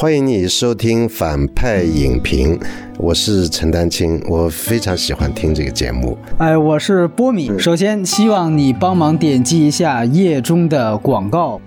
欢迎你收听反派影评，我是陈丹青，我非常喜欢听这个节目。哎，我是波米。首先，希望你帮忙点击一下页中的广告。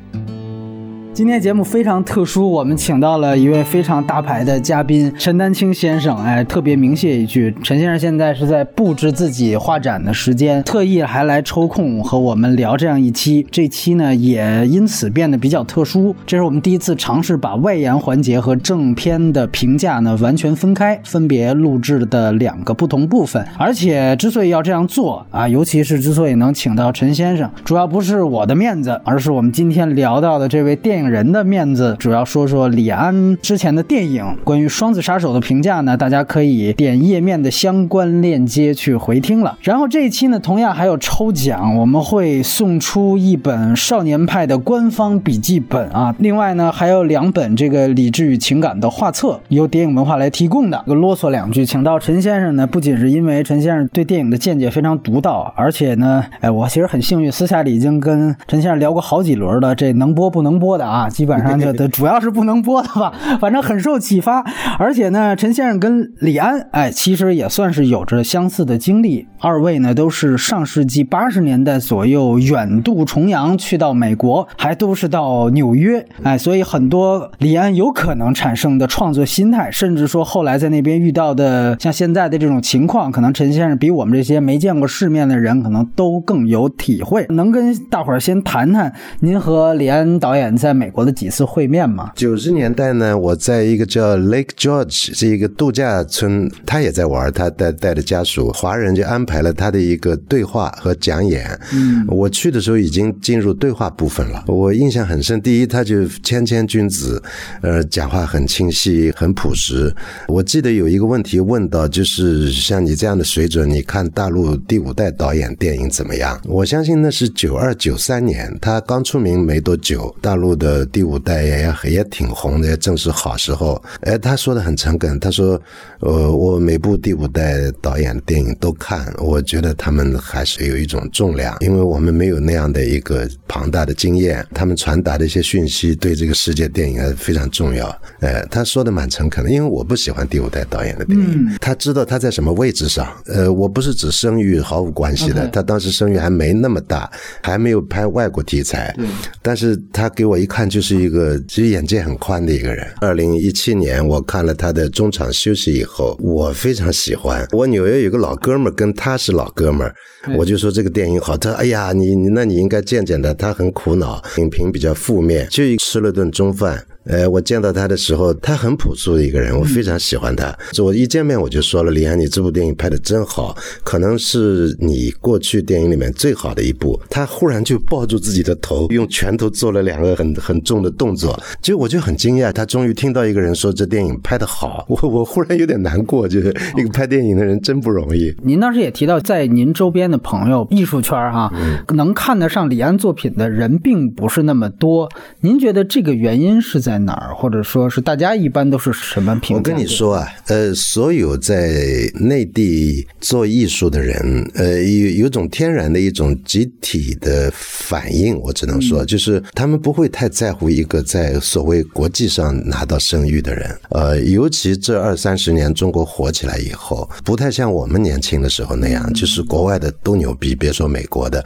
今天节目非常特殊，我们请到了一位非常大牌的嘉宾陈丹青先生。哎，特别明谢一句，陈先生现在是在布置自己画展的时间，特意还来抽空和我们聊这样一期。这期呢也因此变得比较特殊，这是我们第一次尝试把外延环节和正片的评价呢完全分开，分别录制的两个不同部分。而且之所以要这样做啊，尤其是之所以能请到陈先生，主要不是我的面子，而是我们今天聊到的这位电影。人的面子，主要说说李安之前的电影。关于《双子杀手》的评价呢，大家可以点页面的相关链接去回听了。然后这一期呢，同样还有抽奖，我们会送出一本少年派的官方笔记本啊。另外呢，还有两本这个理智与情感的画册，由电影文化来提供的。啰嗦两句，请到陈先生呢，不仅是因为陈先生对电影的见解非常独到，而且呢，哎，我其实很幸运，私下里已经跟陈先生聊过好几轮了，这能播不能播的啊。啊，基本上就 主要是不能播的吧，反正很受启发。而且呢，陈先生跟李安，哎，其实也算是有着相似的经历。二位呢，都是上世纪八十年代左右远渡重洋去到美国，还都是到纽约，哎，所以很多李安有可能产生的创作心态，甚至说后来在那边遇到的像现在的这种情况，可能陈先生比我们这些没见过世面的人，可能都更有体会。能跟大伙儿先谈谈您和李安导演在美。国的几次会面嘛？九十年代呢，我在一个叫 Lake George 是一个度假村，他也在玩，他带带着家属，华人就安排了他的一个对话和讲演。嗯，我去的时候已经进入对话部分了，我印象很深。第一，他就谦谦君子，呃，讲话很清晰，很朴实。我记得有一个问题问到，就是像你这样的水准，你看大陆第五代导演电影怎么样？我相信那是九二九三年，他刚出名没多久，大陆的。第五代也也挺红的，也正是好时候。哎，他说的很诚恳，他说：“呃，我每部第五代导演的电影都看，我觉得他们还是有一种重量，因为我们没有那样的一个庞大的经验，他们传达的一些讯息对这个世界电影还非常重要。”哎，他说的蛮诚恳的，因为我不喜欢第五代导演的电影。他知道他在什么位置上。呃，我不是指声誉毫无关系的，他当时声誉还没那么大，还没有拍外国题材。但是他给我一看。就是一个其实眼界很宽的一个人。二零一七年我看了他的中场休息以后，我非常喜欢。我纽约有个老哥们儿，跟他是老哥们儿，我就说这个电影好。他哎呀，你你那你应该见见他，他很苦恼，影评比较负面，就吃了顿中饭。呃，我见到他的时候，他很朴素的一个人，我非常喜欢他。我一见面我就说了：“李安，你这部电影拍的真好，可能是你过去电影里面最好的一部。”他忽然就抱住自己的头，用拳头做了两个很 很重的动作。就我就很惊讶，他终于听到一个人说这电影拍的好。我我忽然有点难过，就是一个拍电影的人真不容易。您当时也提到，在您周边的朋友，艺术圈哈，能看得上李安作品的人并不是那么多。您觉得这个原因是在？在哪儿，或者说是大家一般都是什么评价？我跟你说啊，呃，所有在内地做艺术的人，呃，有有种天然的一种集体的反应，我只能说，就是他们不会太在乎一个在所谓国际上拿到声誉的人，呃，尤其这二三十年中国火起来以后，不太像我们年轻的时候那样，就是国外的都牛逼，别说美国的。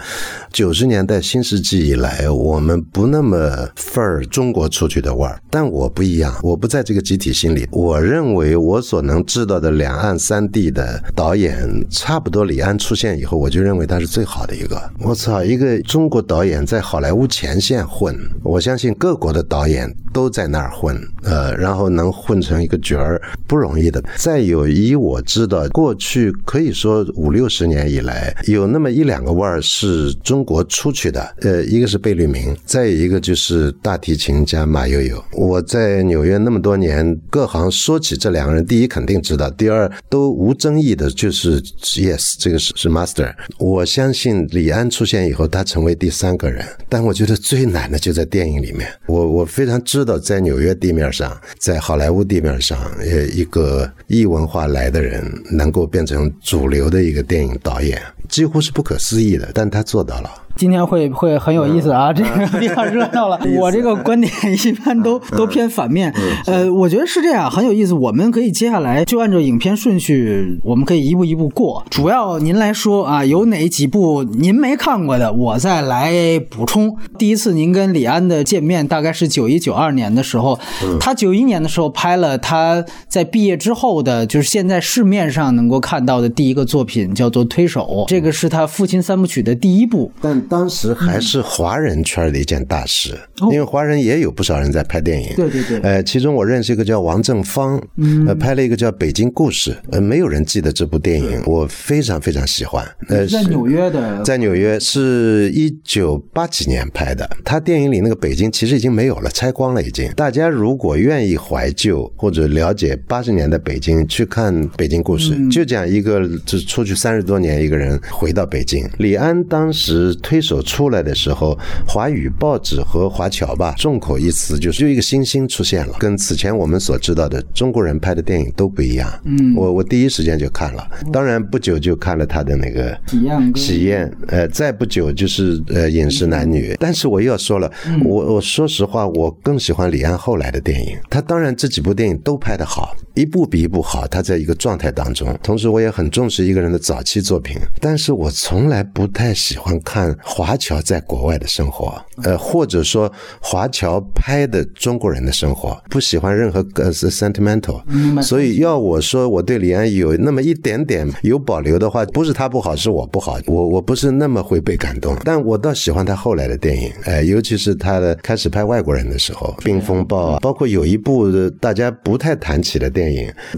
九十年代新世纪以来，我们不那么份儿中国出去的味儿。但我不一样，我不在这个集体心里。我认为我所能知道的两岸三地的导演，差不多李安出现以后，我就认为他是最好的一个。我操，一个中国导演在好莱坞前线混，我相信各国的导演都在那儿混，呃，然后能混成一个角儿不容易的。再有，以我知道，过去可以说五六十年以来，有那么一两个腕儿是中国出去的，呃，一个是贝聿铭，再有一个就是大提琴家马友友。我在纽约那么多年，各行说起这两个人，第一肯定知道，第二都无争议的，就是 Yes，这个是是 Master。我相信李安出现以后，他成为第三个人。但我觉得最难的就在电影里面。我我非常知道，在纽约地面上，在好莱坞地面上，呃，一个异文化来的人能够变成主流的一个电影导演，几乎是不可思议的。但他做到了。今天会会很有意思啊，这个比较热闹了。我这个观点一般都都偏反面。呃，我觉得是这样，很有意思。我们可以接下来就按照影片顺序，我们可以一步一步过。主要您来说啊，有哪几部您没看过的，我再来补充。第一次您跟李安的见面大概是九一九二年的时候，他九一年的时候拍了他在毕业之后的，就是现在市面上能够看到的第一个作品，叫做《推手》，这个是他父亲三部曲的第一部。但当时还是华人圈的一件大事，因为华人也有不少人在拍电影。对对对。呃，其中我认识一个叫王正芳，呃，拍了一个叫《北京故事》，呃，没有人记得这部电影，我非常非常喜欢。呃，在纽约的，在纽约是一九八几年拍的。他电影里那个北京其实已经没有了，拆光了已经。大家如果愿意怀旧或者了解八十年的北京，去看《北京故事》，就讲一个就出去三十多年一个人回到北京。李安当时推手出来的时候，华语报纸和华侨吧众口一词，就是就一个新星出现了，跟此前我们所知道的中国人拍的电影都不一样。嗯，我我第一时间就看了，当然不久就看了他的那个喜宴，喜宴，呃，再不久就是呃饮食男女。但是我又要说了，我我说实话，我更喜欢李安后来的电影。他当然这几部电影都拍得好，一部比一部好，他在一个状态当中。同时，我也很重视一个人的早期作品，但是我从来不太喜欢看华侨在国外的生活，呃，或者说华侨拍的中国人的生活，不喜欢任何呃 sentimental。所以要我说我对李安有那么一点点有保留的话，不是他不好，是我不好。我我不是那么会被感动，但我倒喜欢他后来的电影，哎，尤其是他的开始拍外国人的时候，《冰风暴》啊，包括有一部大家不太谈起的电影，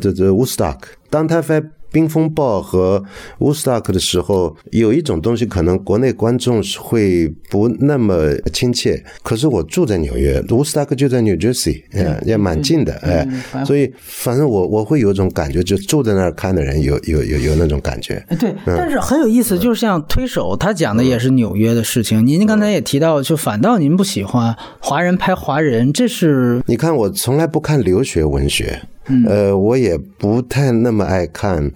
这这《Woodstock》，当他拍。冰风暴和 Woodstock 的时候，有一种东西可能国内观众会不那么亲切。可是我住在纽约，Woodstock 就在 New Jersey，哎，也蛮近的，哎，所以反正我我会有种感觉，就住在那儿看的人有有有有那种感觉。对，但是很有意思，就是像推手，他讲的也是纽约的事情。您刚才也提到，就反倒您不喜欢华人拍华人，这是你看我从来不看留学文学。呃，我也不太那么爱看。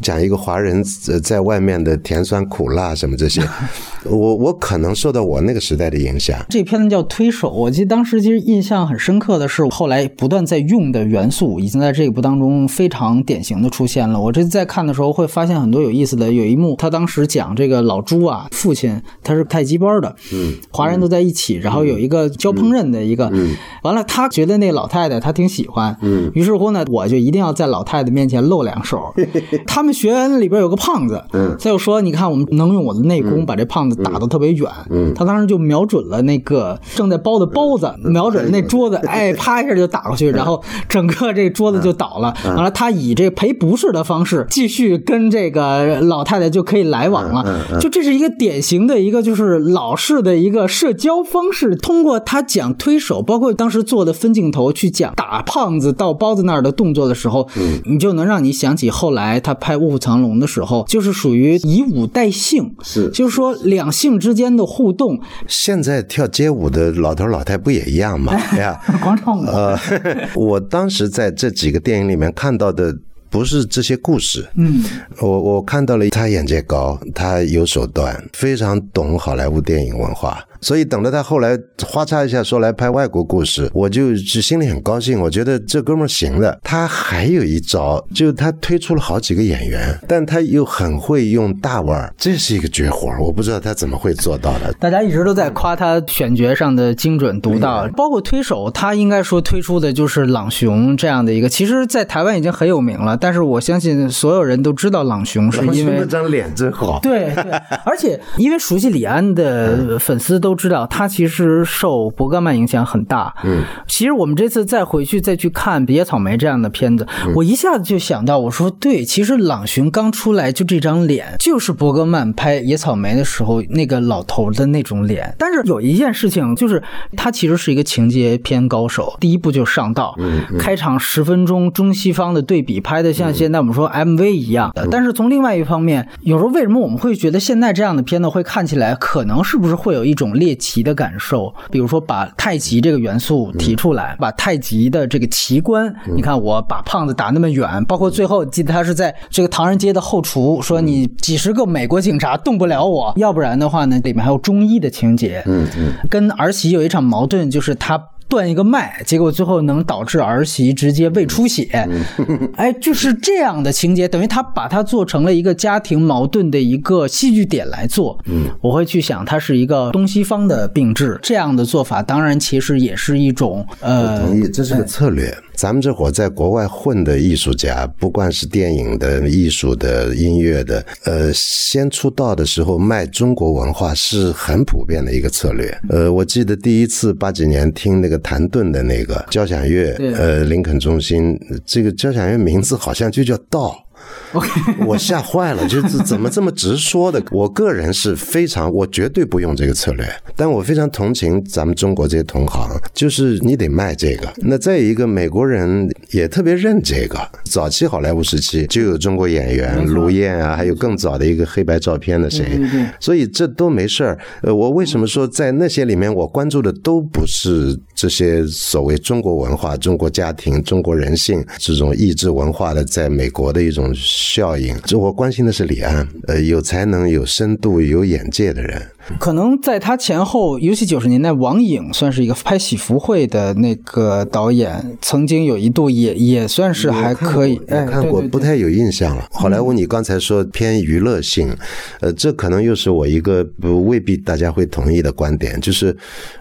讲一个华人在外面的甜酸苦辣什么这些，我我可能受到我那个时代的影响。这片子叫推手，我记得当时其实印象很深刻的是，后来不断在用的元素已经在这一部当中非常典型的出现了。我这次在看的时候会发现很多有意思的。有一幕，他当时讲这个老朱啊，父亲他是太极班的，嗯，华人都在一起，然后有一个教烹饪的一个，嗯，完了他觉得那老太太他挺喜欢，嗯，于是乎呢，我就一定要在老太太面前露两手，他们。学员里边有个胖子，嗯，他就说：“你看，我们能用我的内功把这胖子打得特别远。”嗯，他当时就瞄准了那个正在包的包子，瞄准那桌子，哎，啪一下就打过去，然后整个这桌子就倒了。完了，他以这赔不是的方式继续跟这个老太太就可以来往了。就这是一个典型的一个就是老式的一个社交方式。通过他讲推手，包括当时做的分镜头去讲打胖子到包子那儿的动作的时候，嗯，你就能让你想起后来他拍。卧虎藏龙的时候，就是属于以武代性，是，就是说两性之间的互动。现在跳街舞的老头老太不也一样吗？呀，广场舞。呃，我当时在这几个电影里面看到的。不是这些故事，嗯，我我看到了他眼界高，他有手段，非常懂好莱坞电影文化，所以等到他后来花嚓一下说来拍外国故事，我就心里很高兴，我觉得这哥们儿行的。他还有一招，就他推出了好几个演员，但他又很会用大腕儿，这是一个绝活，我不知道他怎么会做到的。大家一直都在夸他选角上的精准独到，包括推手，他应该说推出的就是朗雄这样的一个，其实在台湾已经很有名了。但是我相信所有人都知道朗雄，是因为 那张脸真好。对对，而且因为熟悉李安的粉丝都知道，他其实受伯格曼影响很大。嗯，其实我们这次再回去再去看《野草莓》这样的片子，我一下子就想到，我说对，其实朗雄刚出来就这张脸，就是伯格曼拍《野草莓》的时候那个老头的那种脸。但是有一件事情，就是他其实是一个情节片高手。第一部就上道，嗯开场十分钟中西方的对比拍的。像现在我们说 MV 一样的，但是从另外一方面，有时候为什么我们会觉得现在这样的片子会看起来可能是不是会有一种猎奇的感受。比如说，把太极这个元素提出来，把太极的这个奇观，你看我把胖子打那么远，包括最后记得他是在这个唐人街的后厨说你几十个美国警察动不了我，要不然的话呢，里面还有中医的情节，嗯嗯，跟儿媳有一场矛盾，就是他。断一个脉，结果最后能导致儿媳直接胃出血，哎，就是这样的情节，等于他把它做成了一个家庭矛盾的一个戏剧点来做。嗯，我会去想，它是一个东西方的并置，这样的做法当然其实也是一种呃，同意，这是个策略。咱们这伙在国外混的艺术家，不管是电影的、艺术的、音乐的，呃，先出道的时候卖中国文化是很普遍的一个策略。呃，我记得第一次八几年听那个谭盾的那个交响乐，呃，林肯中心这个交响乐名字好像就叫道。我吓坏了，就是怎么这么直说的？我个人是非常，我绝对不用这个策略，但我非常同情咱们中国这些同行，就是你得卖这个。那再一个，美国人也特别认这个。早期好莱坞时期就有中国演员卢燕啊，还有更早的一个黑白照片的谁，所以这都没事儿。呃，我为什么说在那些里面，我关注的都不是这些所谓中国文化、中国家庭、中国人性这种意志文化的，在美国的一种。效应，这我关心的是李安，呃，有才能、有深度、有眼界的人。可能在他前后，尤其九十年代，王颖算是一个拍喜福会的那个导演，曾经有一度也也算是还可以。哎，看过，不太有印象了。好莱坞，你刚才说偏娱乐性，呃，这可能又是我一个不未必大家会同意的观点，就是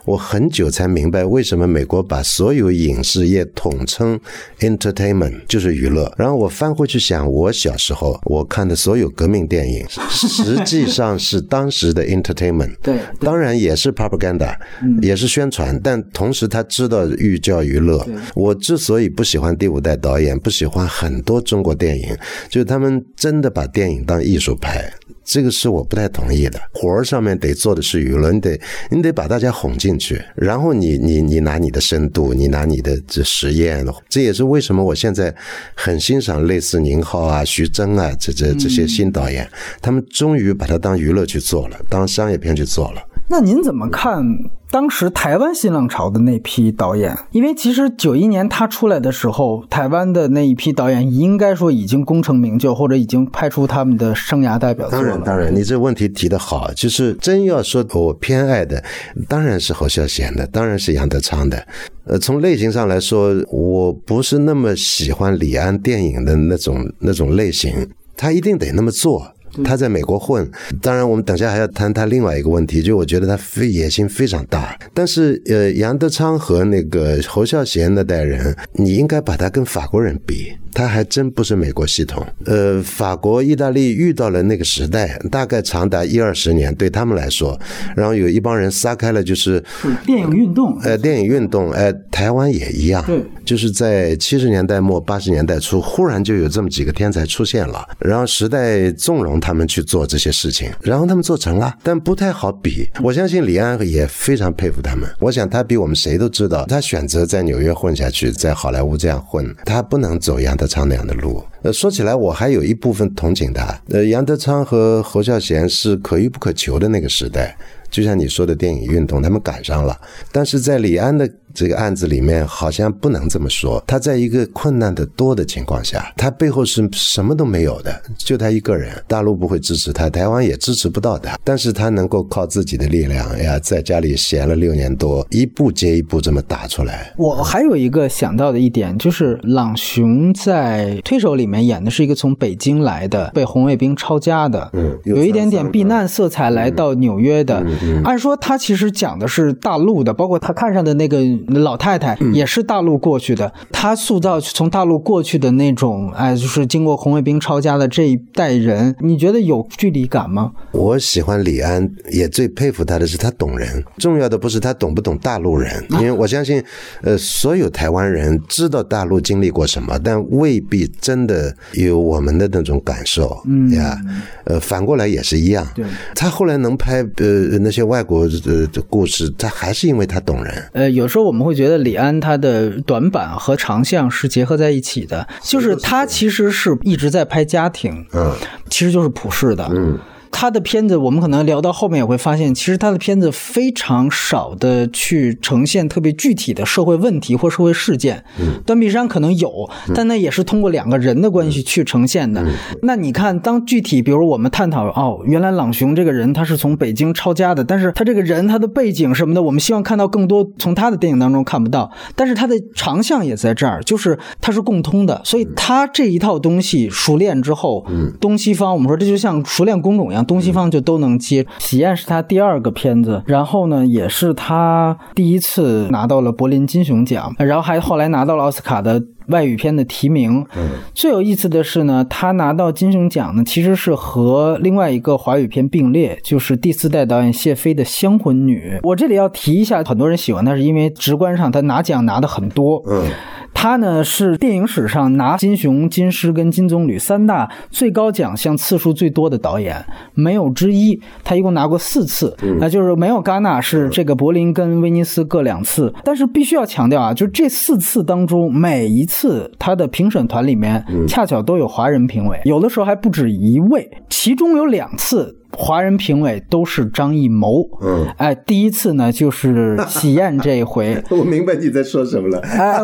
我很久才明白为什么美国把所有影视业统称 entertainment，就是娱乐。然后我翻回去想，我小时候我看的所有革命电影，实际上是当时的 entertainment。对，当然也是 propaganda，也是宣传，但同时他知道寓教于乐。我之所以不喜欢第五代导演，不喜欢很多中国电影，就是他们真的把电影当艺术拍，这个是我不太同意的。活儿上面得做的是舆论，得你得把大家哄进去，然后你你你拿你的深度，你拿你的这实验，这也是为什么我现在很欣赏类似宁浩啊、徐峥啊这这这些新导演，他们终于把它当娱乐去做了，当商业。片去做了，那您怎么看当时台湾新浪潮的那批导演？因为其实九一年他出来的时候，台湾的那一批导演应该说已经功成名就，或者已经拍出他们的生涯代表作当然，当然，你这问题提的好，就是真要说我偏爱的，当然是侯孝贤的，当然是杨德昌的。呃，从类型上来说，我不是那么喜欢李安电影的那种那种类型，他一定得那么做。他在美国混，当然我们等下还要谈他另外一个问题，就我觉得他非野心非常大。但是呃，杨德昌和那个侯孝贤那代人，你应该把他跟法国人比。他还真不是美国系统，呃，法国、意大利遇到了那个时代，大概长达一二十年，对他们来说，然后有一帮人撒开了，就是电影运动，呃，电影运动，哎，台湾也一样，对，就是在七十年代末八十年代初，忽然就有这么几个天才出现了，然后时代纵容他们去做这些事情，然后他们做成了，但不太好比。我相信李安也非常佩服他们，我想他比我们谁都知道，他选择在纽约混下去，在好莱坞这样混，他不能走杨。德昌那样的路，呃，说起来我还有一部分同情他。呃，杨德昌和侯孝贤是可遇不可求的那个时代。就像你说的电影运动，他们赶上了，但是在李安的这个案子里面，好像不能这么说。他在一个困难的多的情况下，他背后是什么都没有的，就他一个人，大陆不会支持他，台湾也支持不到他，但是他能够靠自己的力量，哎呀，在家里闲了六年多，一步接一步这么打出来。我还有一个想到的一点，就是朗雄在《推手》里面演的是一个从北京来的，被红卫兵抄家的，嗯，有一点点避难色彩来到纽约的。按说他其实讲的是大陆的，包括他看上的那个老太太也是大陆过去的。他塑造从大陆过去的那种，哎，就是经过红卫兵抄家的这一代人，你觉得有距离感吗？我喜欢李安，也最佩服他的是他懂人。重要的不是他懂不懂大陆人，因为我相信，呃，所有台湾人知道大陆经历过什么，但未必真的有我们的那种感受。嗯呀，呃，反过来也是一样。对，他后来能拍呃那些外国。国的的故事，他还是因为他懂人。呃，有时候我们会觉得李安他的短板和长项是结合在一起的，就是他其实是一直在拍家庭，嗯，其实就是普世的，嗯。他的片子，我们可能聊到后面也会发现，其实他的片子非常少的去呈现特别具体的社会问题或社会事件。嗯断臂山可能有，但那也是通过两个人的关系去呈现的。那你看，当具体，比如我们探讨哦，原来朗雄这个人他是从北京抄家的，但是他这个人他的背景什么的，我们希望看到更多从他的电影当中看不到。但是他的长项也在这儿，就是他是共通的，所以他这一套东西熟练之后，东西方我们说这就像熟练工种一样，东西方就都能接。喜宴是他第二个片子，然后呢，也是他第一次拿到了柏林金熊奖，然后还后来拿到了奥斯卡的。外语片的提名，最有意思的是呢，他拿到金熊奖呢，其实是和另外一个华语片并列，就是第四代导演谢飞的《香魂女》。我这里要提一下，很多人喜欢他是因为直观上他拿奖拿的很多。嗯。他呢是电影史上拿金熊、金狮跟金棕榈三大最高奖项次数最多的导演，没有之一。他一共拿过四次，那就是没有戛纳，是这个柏林跟威尼斯各两次。但是必须要强调啊，就这四次当中，每一次他的评审团里面恰巧都有华人评委，有的时候还不止一位，其中有两次。华人评委都是张艺谋，嗯，哎，第一次呢就是 喜宴这一回，我明白你在说什么了，哎，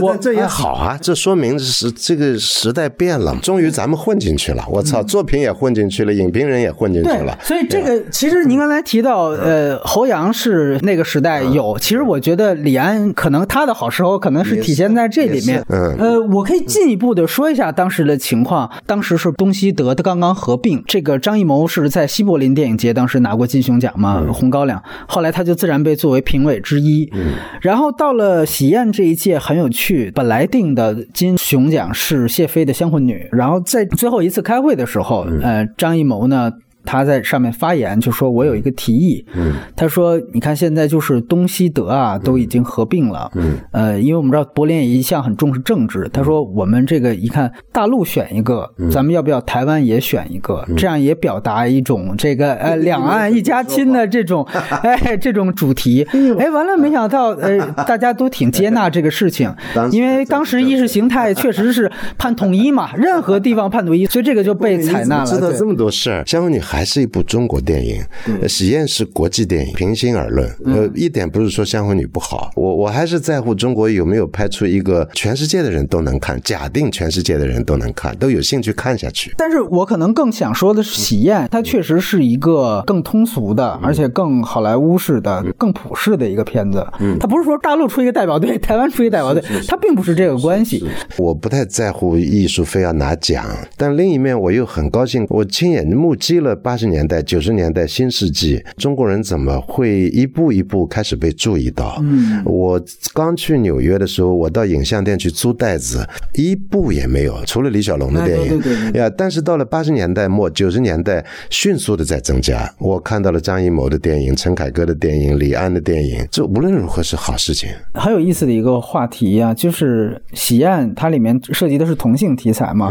我 这也好啊，这说明是这个时代变了，终于咱们混进去了，我操，作品也混进去了，影评人也混进去了，所以这个其实您刚才提到，呃，侯阳是那个时代有，其实我觉得李安可能他的好时候可能是体现在这里面，嗯，呃，我可以进一步的说一下当时的情况，当时是东西德的刚刚。合并这个张艺谋是在西柏林电影节当时拿过金熊奖嘛，红高粱，后来他就自然被作为评委之一。然后到了喜宴这一届很有趣，本来定的金熊奖是谢飞的《香魂女》，然后在最后一次开会的时候，呃，张艺谋呢。他在上面发言就说：“我有一个提议。”嗯，他说：“你看现在就是东西德啊都已经合并了。嗯，呃，因为我们知道柏林也一向很重视政治。他说我们这个一看大陆选一个，咱们要不要台湾也选一个？这样也表达一种这个呃 两岸一家亲的这种 哎这种主题。哎，完了，没想到呃 大家都挺接纳这个事情，因为当时意识形态确实是盼统一嘛，任何地方盼统一，所以这个就被采纳了。知道这么多事儿，相你。还是一部中国电影，嗯喜宴是国际电影。平心而论，呃，一点不是说《香魂女》不好，我我还是在乎中国有没有拍出一个全世界的人都能看。假定全世界的人都能看，都有兴趣看下去。但是我可能更想说的是，喜宴它确实是一个更通俗的，而且更好莱坞式的、更普世的一个片子。嗯，它不是说大陆出一个代表队，台湾出一个代表队，它并不是这个关系。我不太在乎艺术非要拿奖，但另一面我又很高兴，我亲眼目击了。八十年代、九十年代、新世纪，中国人怎么会一步一步开始被注意到？嗯，我刚去纽约的时候，我到影像店去租袋子，一部也没有，除了李小龙的电影呀。但是到了八十年代末、九十年代，迅速的在增加。我看到了张艺谋的电影、陈凯歌的电影、李安的电影，这无论如何是好事情。很有意思的一个话题呀，就是喜宴，它里面涉及的是同性题材嘛。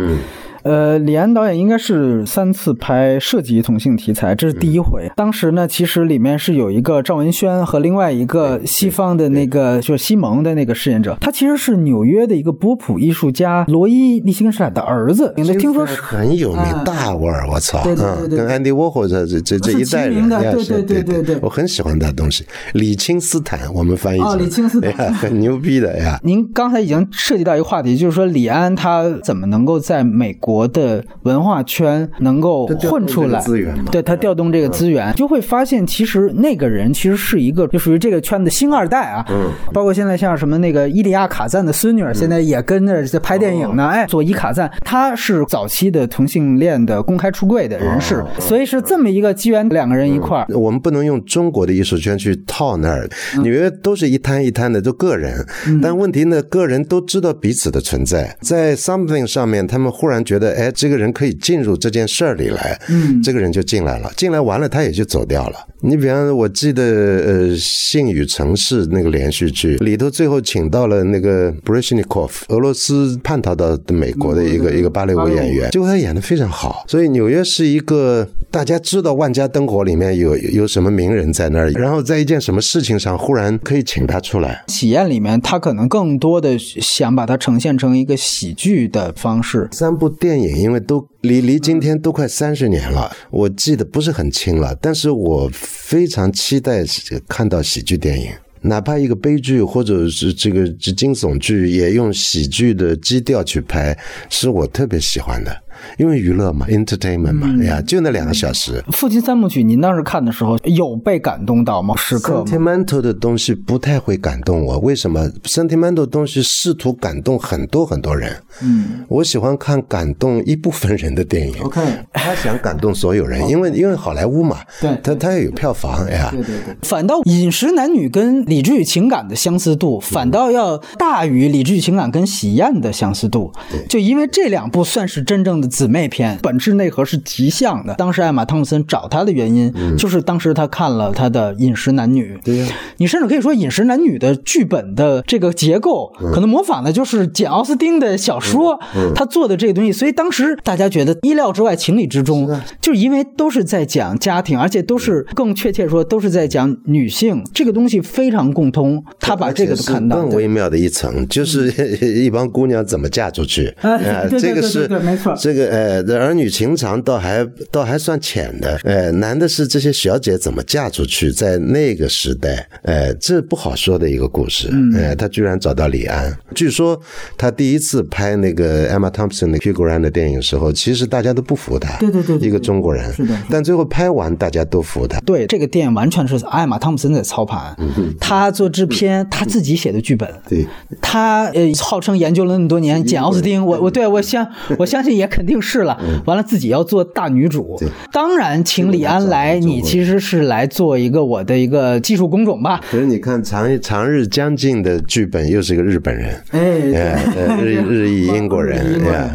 呃，李安导演应该是三次拍涉及同性题材，这是第一回。当时呢，其实里面是有一个赵文轩和另外一个西方的那个，就是西蒙的那个饰演者，他其实是纽约的一个波普艺术家罗伊·利辛斯坦的儿子。听说是很有名，大腕儿，我操，对对对，跟安迪沃霍这这这一代人，对对对对对，我很喜欢他的东西。李清斯坦，我们翻译哦，李清斯坦，很牛逼的呀。您刚才已经涉及到一个话题，就是说李安他怎么能够在美国。国的文化圈能够混出来，资源对他调动这个资源，就会发现其实那个人其实是一个就属于这个圈的星二代啊。嗯，包括现在像什么那个伊利亚卡赞的孙女，现在也跟着在拍电影呢。哎，佐伊卡赞，他是早期的同性恋的公开出柜的人士，所以是这么一个机缘，两个人一块儿。我们不能用中国的艺术圈去套那儿，纽约都是一摊一摊的，都个人。但问题呢，个人都知道彼此的存在，在 something 上面，他们忽然觉得。哎，这个人可以进入这件事儿里来，嗯，这个人就进来了，进来完了他也就走掉了。你比方说，我记得呃，《信与城市》那个连续剧里头，最后请到了那个 Breshnikov，俄罗斯叛逃到美国的一个一个芭蕾舞演员，结果他演的非常好。所以纽约是一个大家知道万家灯火里面有有什么名人在那儿，然后在一件什么事情上忽然可以请他出来。体验里面，他可能更多的想把它呈现成一个喜剧的方式。三部电电影，因为都离离今天都快三十年了，我记得不是很清了，但是我非常期待看到喜剧电影。哪怕一个悲剧或者是这个惊悚剧，也用喜剧的基调去拍，是我特别喜欢的。因为娱乐嘛，entertainment 嘛，哎呀，就那两个小时。父亲三部曲，您当时看的时候有被感动到吗？时刻？sentimental 的东西不太会感动我，为什么？sentimental 的东西试图感动很多很多人。嗯，我喜欢看感动一部分人的电影。OK，他想感动所有人，因为因为好莱坞嘛，对，他他要有票房哎呀。对对对。反倒《饮食男女》跟《理智与情感》的相似度，反倒要大于《理智与情感》跟《喜宴》的相似度。就因为这两部算是真正的。姊妹篇本质内核是极像的。当时艾玛汤姆森找他的原因，就是当时他看了他的《饮食男女》。对呀，你甚至可以说《饮食男女》的剧本的这个结构，可能模仿的就是简奥斯汀的小说，他做的这个东西。所以当时大家觉得意料之外、情理之中，就是因为都是在讲家庭，而且都是更确切说都是在讲女性，这个东西非常共通。他把这个都看到。更微妙的一层就是 一帮姑娘怎么嫁出去啊？这个是没错，这个。呃，儿女情长倒还倒还算浅的，呃，难的是这些小姐怎么嫁出去，在那个时代，呃，这不好说的一个故事。呃，他居然找到李安，据说他第一次拍那个 Emma Thompson 的 Hugh Grant 的电影时候，其实大家都不服他，对对对，一个中国人，是的，但最后拍完大家都服他。对，这个电影完全是艾玛汤姆森在操盘，他做制片，他自己写的剧本，对，他呃号称研究了那么多年简奥斯汀，我我对我相我相信也肯定。定是了，完了自己要做大女主，当然请李安来，你其实是来做一个我的一个技术工种吧。可是你看长长日将近的剧本又是一个日本人，哎，日日裔英国人，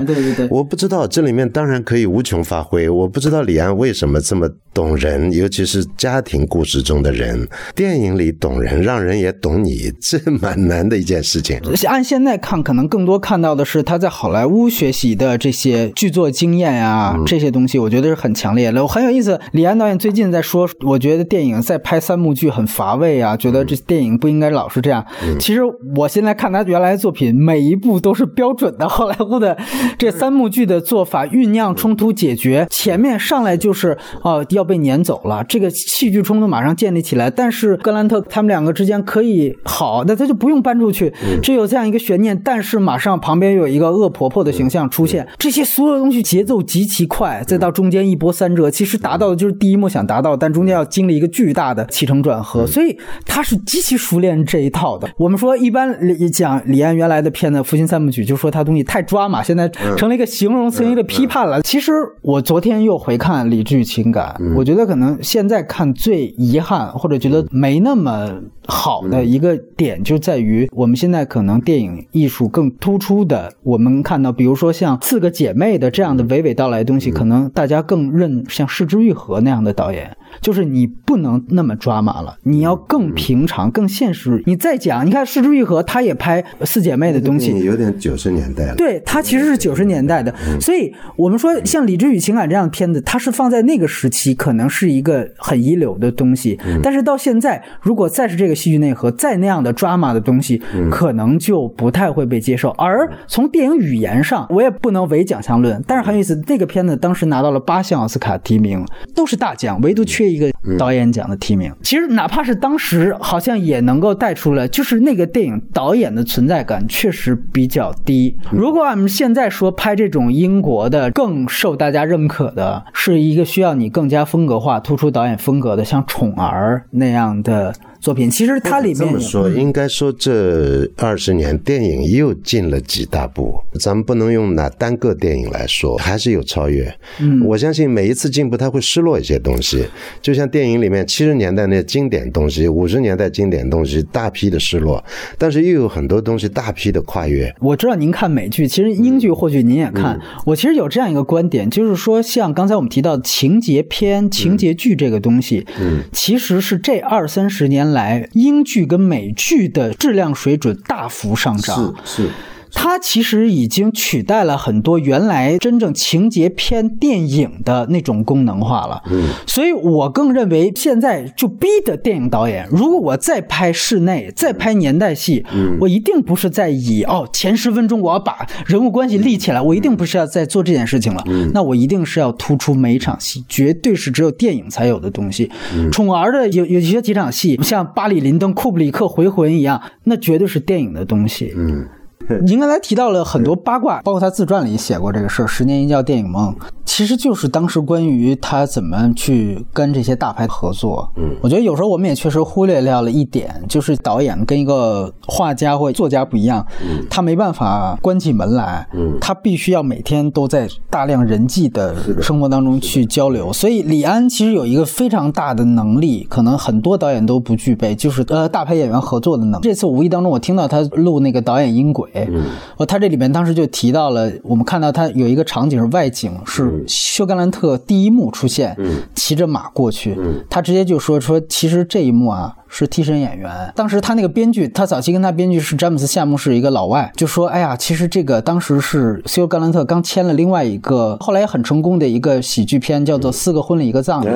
对对对，我不知道这里面当然可以无穷发挥，我不知道李安为什么这么懂人，尤其是家庭故事中的人，电影里懂人，让人也懂你，这蛮难的一件事情。按现在看，可能更多看到的是他在好莱坞学习的这些剧。剧作经验呀，这些东西我觉得是很强烈的。我很有意思，李安导演最近在说，我觉得电影在拍三幕剧很乏味啊，觉得这电影不应该老是这样。其实我现在看他原来的作品，每一部都是标准的好莱坞的这三幕剧的做法，酝酿冲突解决，前面上来就是哦要被撵走了，这个戏剧冲突马上建立起来。但是格兰特他们两个之间可以好，那他就不用搬出去，只有这样一个悬念。但是马上旁边有一个恶婆婆的形象出现，这些所有。东西节奏极其快，再到中间一波三折，其实达到的就是第一幕想达到，但中间要经历一个巨大的起承转合，所以他是极其熟练这一套的。我们说一般讲李安原来的片子《复兴三部曲》，就说他东西太抓马，现在成了一个形容词一个批判了。其实我昨天又回看《理智与情感》，我觉得可能现在看最遗憾或者觉得没那么好的一个点，就在于我们现在可能电影艺术更突出的，我们看到比如说像四个姐妹的。这样的娓娓道来的东西，可能大家更认像失之愈合那样的导演，就是你不能那么抓马了，你要更平常、更现实。你再讲，你看市之愈合，他也拍四姐妹的东西，有点九十年代了。对他其实是九十年代的，所以我们说像《理智与情感》这样的片子，它是放在那个时期，可能是一个很一流的东西。但是到现在，如果再是这个戏剧内核，再那样的抓马的东西，可能就不太会被接受。而从电影语言上，我也不能唯奖项论。但是很有意思，那个片子当时拿到了八项奥斯卡提名，都是大奖，唯独缺一个导演奖的提名。其实哪怕是当时，好像也能够带出来，就是那个电影导演的存在感确实比较低。如果俺们现在说拍这种英国的更受大家认可的，是一个需要你更加风格化、突出导演风格的，像《宠儿》那样的。作品其实它里面这么说，应该说这二十年电影又进了几大步。咱们不能用拿单个电影来说，还是有超越。嗯，我相信每一次进步，它会失落一些东西。就像电影里面七十年代那经典东西，五十年代经典东西大批的失落，但是又有很多东西大批的跨越。我知道您看美剧，其实英剧或许您也看。我其实有这样一个观点，就是说像刚才我们提到情节片、情节剧这个东西，嗯，其实是这二三十年。来，英剧跟美剧的质量水准大幅上涨。是。它其实已经取代了很多原来真正情节片电影的那种功能化了。嗯，所以我更认为现在就逼的电影导演，如果我再拍室内，再拍年代戏，嗯，我一定不是在以哦前十分钟我要把人物关系立起来，我一定不是要在做这件事情了。嗯，那我一定是要突出每一场戏，绝对是只有电影才有的东西。宠儿的有有些几场戏，像巴里林登、库布里克回魂一样，那绝对是电影的东西。嗯。您刚才提到了很多八卦，包括他自传里写过这个事儿，《十年一觉电影梦》，其实就是当时关于他怎么去跟这些大牌合作。嗯，我觉得有时候我们也确实忽略掉了一点，就是导演跟一个画家或作家不一样，他没办法关起门来，嗯，他必须要每天都在大量人际的生活当中去交流。所以李安其实有一个非常大的能力，可能很多导演都不具备，就是呃大牌演员合作的能力。这次无意当中我听到他录那个导演音轨。嗯，哦，他这里面当时就提到了，我们看到他有一个场景是外景，是休·格兰特第一幕出现，骑着马过去，他直接就说说，其实这一幕啊。是替身演员。当时他那个编剧，他早期跟他编剧是詹姆斯·夏目，是一个老外，就说：“哎呀，其实这个当时是休·格兰特刚签了另外一个，后来也很成功的一个喜剧片，叫做《四个婚礼一个葬礼》。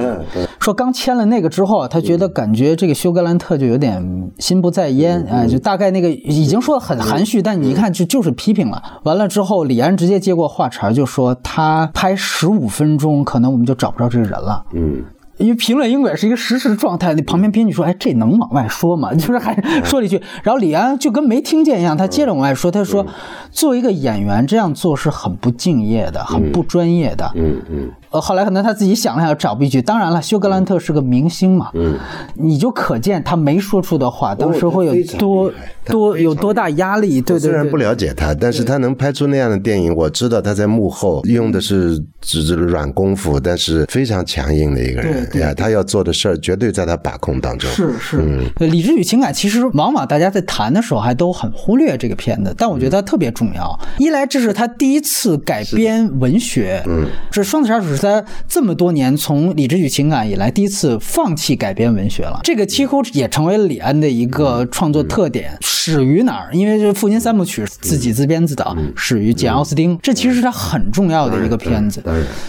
说刚签了那个之后，他觉得感觉这个休·格兰特就有点心不在焉，哎，就大概那个已经说的很含蓄，但你一看就就是批评了。完了之后，李安直接接过话茬，就说他拍十五分钟，可能我们就找不着这个人了。嗯。因为评论音轨是一个实时状态，那旁边编剧说：“哎，这能往外说吗？” 就是还说了一句，然后李安就跟没听见一样，他接着往外说：“他说，作为一个演员这样做是很不敬业的，很不专业的。”嗯嗯。呃，后来可能他自己想了想，找不一句。当然了，休·格兰特是个明星嘛，嗯，你就可见他没说出的话，当时会有多多有多大压力。对对对。虽然不了解他，但是他能拍出那样的电影，我知道他在幕后用的是只是软功夫，但是非常强硬的一个人。对呀，他要做的事儿绝对在他把控当中。是是。嗯，理智与情感其实往往大家在谈的时候还都很忽略这个片子，但我觉得它特别重要。一来这是他第一次改编文学，嗯，这双子杀手是。在这么多年，从《理智与情感》以来，第一次放弃改编文学了。这个几乎也成为了李安的一个创作特点。始于哪儿？因为这《父亲三部曲》自己自编自导，始于简·奥斯汀。这其实是他很重要的一个片子。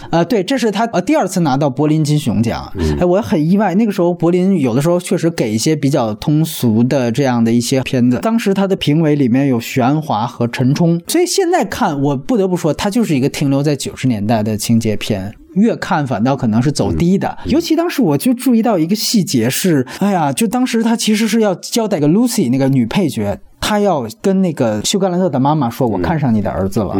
呃，对，这是他呃第二次拿到柏林金熊奖。哎，我很意外，那个时候柏林有的时候确实给一些比较通俗的这样的一些片子。当时他的评委里面有徐安华和陈冲，所以现在看，我不得不说，他就是一个停留在九十年代的情节片。越看反倒可能是走低的，尤其当时我就注意到一个细节是，哎呀，就当时他其实是要交代个 Lucy 那个女配角。他要跟那个休·格兰特的妈妈说：“我看上你的儿子了。”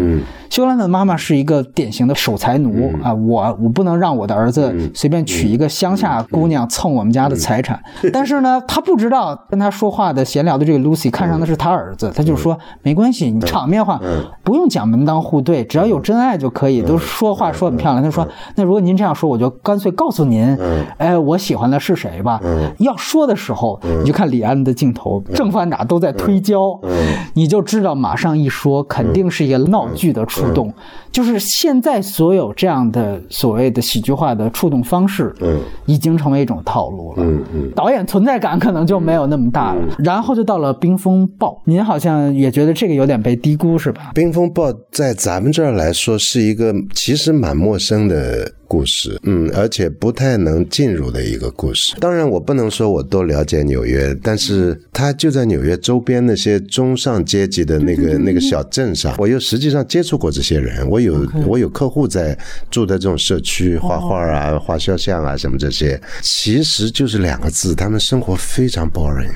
休·格兰特的妈妈是一个典型的守财奴啊，我我不能让我的儿子随便娶一个乡下姑娘蹭我们家的财产。但是呢，他不知道跟他说话的闲聊的这个 Lucy 看上的是他儿子，他就说：“没关系，你场面话不用讲门当户对，只要有真爱就可以。”都说话说很漂亮。他说：“那如果您这样说，我就干脆告诉您，哎，我喜欢的是谁吧。”要说的时候，你就看李安的镜头，正反打都在推进。教，你就知道马上一说肯定是一个闹剧的触动，就是现在所有这样的所谓的喜剧化的触动方式，嗯，已经成为一种套路了。嗯嗯，导演存在感可能就没有那么大了。然后就到了《冰风暴》，您好像也觉得这个有点被低估，是吧？《冰风暴》在咱们这儿来说是一个其实蛮陌生的。故事，嗯，而且不太能进入的一个故事。当然，我不能说我多了解纽约，但是它就在纽约周边那些中上阶级的那个那个小镇上，我又实际上接触过这些人。我有我有客户在住在这种社区，画画啊，画肖像啊，什么这些，其实就是两个字，他们生活非常 boring。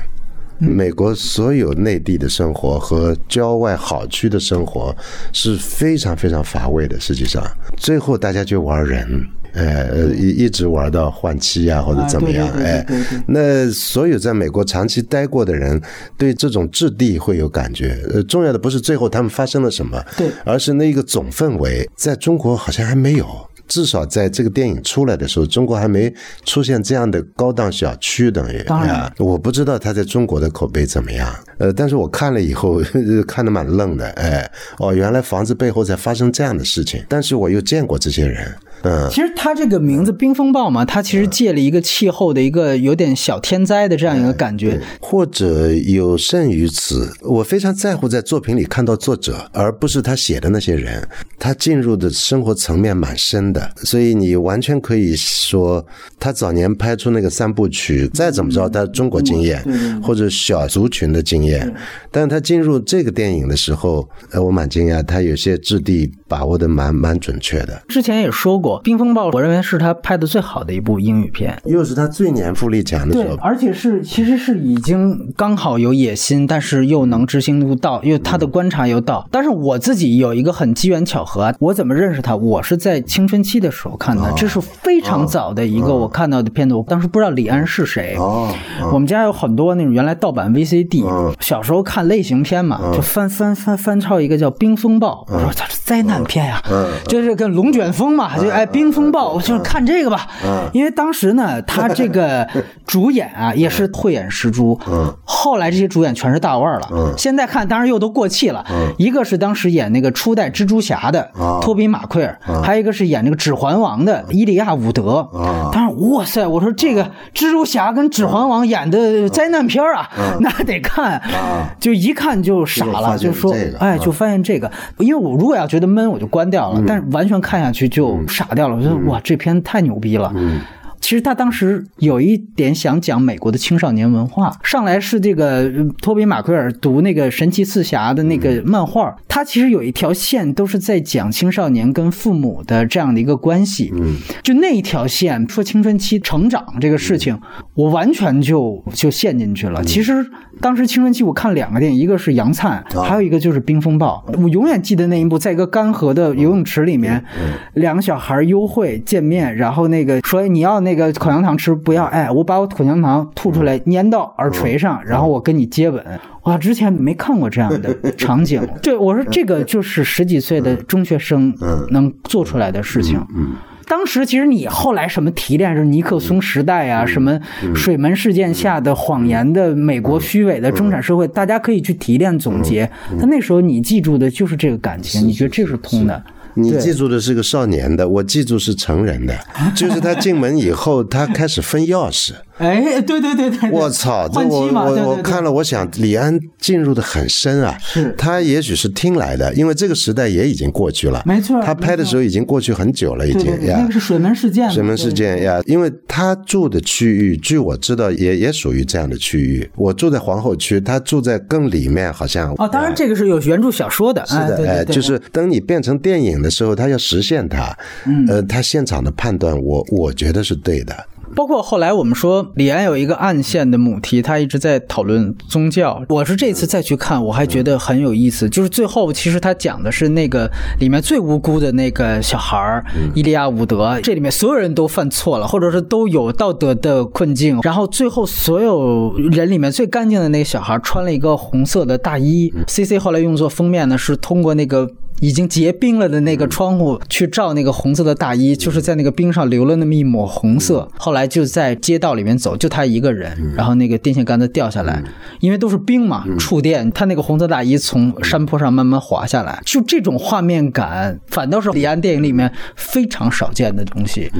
美国所有内地的生活和郊外好区的生活是非常非常乏味的。实际上，最后大家就玩人，呃，一一直玩到换妻啊，或者怎么样，哎，那所有在美国长期待过的人，对这种质地会有感觉。呃，重要的不是最后他们发生了什么，对，而是那个总氛围，在中国好像还没有。至少在这个电影出来的时候，中国还没出现这样的高档小区等于。当然，我不知道他在中国的口碑怎么样。呃，但是我看了以后，看得蛮愣的。哎，哦，原来房子背后在发生这样的事情。但是我又见过这些人，嗯，其实他这个名字“冰风暴”嘛，他其实借了一个气候的一个有点小天灾的这样一个感觉，或者有甚于此。我非常在乎在作品里看到作者，而不是他写的那些人。他进入的生活层面蛮深的，所以你完全可以说，他早年拍出那个三部曲，再怎么着，他中国经验或者小族群的经验，但他进入这个电影的时候，呃，我蛮惊讶，他有些质地把握的蛮蛮准确的。之前也说过，《冰风暴》我认为是他拍的最好的一部英语片，又是他最年富力强的时候，而且是其实是已经刚好有野心，但是又能执行度到，因为他的观察又到。但是我自己有一个很机缘巧合，我怎么认识他？我是在青春期的时候看的，这是非常早的一个我看到的片子。我当时不知道李安是谁。哦，我们家有很多那种原来盗版 VCD，小时候看类型片嘛，就翻翻翻翻抄一个叫《冰风暴》，我说这是灾难片呀，就是跟龙卷风嘛，就哎冰风暴，我就看这个吧。因为当时呢，他这个 主演啊也是慧眼识珠。后来这些主演全是大腕了。现在看当然又都过气了。一个是当时演那个初代蜘蛛侠的托比马奎尔，还有一个是演那个指环王的伊利亚伍德。当然哇塞，我说这个蜘蛛侠跟指环王演的灾难片啊，那得看。就一看就傻了，就说哎，就发现这个，因为我如果要觉得闷，我就关掉了。但是完全看下去就傻掉了，我觉得哇，这片太牛逼了。其实他当时有一点想讲美国的青少年文化，上来是这个托比马奎尔读那个神奇四侠的那个漫画，他其实有一条线都是在讲青少年跟父母的这样的一个关系。嗯，就那一条线说青春期成长这个事情，我完全就就陷进去了。其实当时青春期我看两个电影，一个是《杨灿》，还有一个就是《冰风暴》。我永远记得那一部，在一个干涸的游泳池里面，两个小孩幽会见面，然后那个说你要那。个口香糖吃不要，哎，我把我口香糖吐出来粘到耳垂上，然后我跟你接吻。哇，之前没看过这样的场景。对，我说这个就是十几岁的中学生能做出来的事情。嗯，当时其实你后来什么提炼是尼克松时代啊，什么水门事件下的谎言的美国虚伪的中产社会，大家可以去提炼总结。但那时候你记住的就是这个感情，你觉得这是通的。你记住的是个少年的，我记住是成人的，就是他进门以后，他开始分钥匙。哎，对对对对，我操！这我我我看了，我想李安进入的很深啊。是，他也许是听来的，因为这个时代也已经过去了。没错，他拍的时候已经过去很久了，已经呀。那个是水门事件。水门事件呀，因为他住的区域，据我知道，也也属于这样的区域。我住在皇后区，他住在更里面，好像。哦，当然这个是有原著小说的。是的，哎，就是等你变成电影的时候，他要实现它。嗯。呃，他现场的判断，我我觉得是对的。包括后来我们说李安有一个暗线的母题，他一直在讨论宗教。我是这次再去看，我还觉得很有意思。就是最后其实他讲的是那个里面最无辜的那个小孩儿伊利亚伍德，这里面所有人都犯错了，或者是都有道德的困境。然后最后所有人里面最干净的那个小孩穿了一个红色的大衣。C C 后来用作封面呢，是通过那个。已经结冰了的那个窗户去照那个红色的大衣，就是在那个冰上留了那么一抹红色。后来就在街道里面走，就他一个人，然后那个电线杆子掉下来，因为都是冰嘛，触电，他那个红色大衣从山坡上慢慢滑下来。就这种画面感，反倒是李安电影里面非常少见的东西。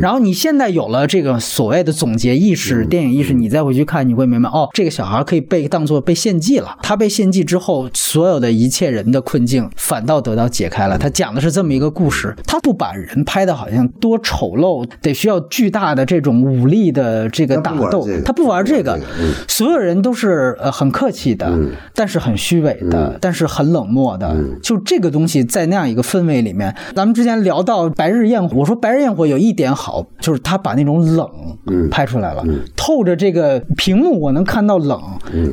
然后你现在有了这个所谓的总结意识、电影意识，你再回去看，你会明白，哦，这个小孩可以被当做被献祭了。他被献祭之后，所有的一切人的困境反。反倒得到解开了。他讲的是这么一个故事，他不把人拍的好像多丑陋，得需要巨大的这种武力的这个打斗，他不玩这个，所有人都是呃很客气的，但是很虚伪的，但是很冷漠的。就这个东西在那样一个氛围里面，咱们之前聊到《白日焰火》，我说《白日焰火》有一点好，就是他把那种冷拍出来了，透着这个屏幕我能看到冷。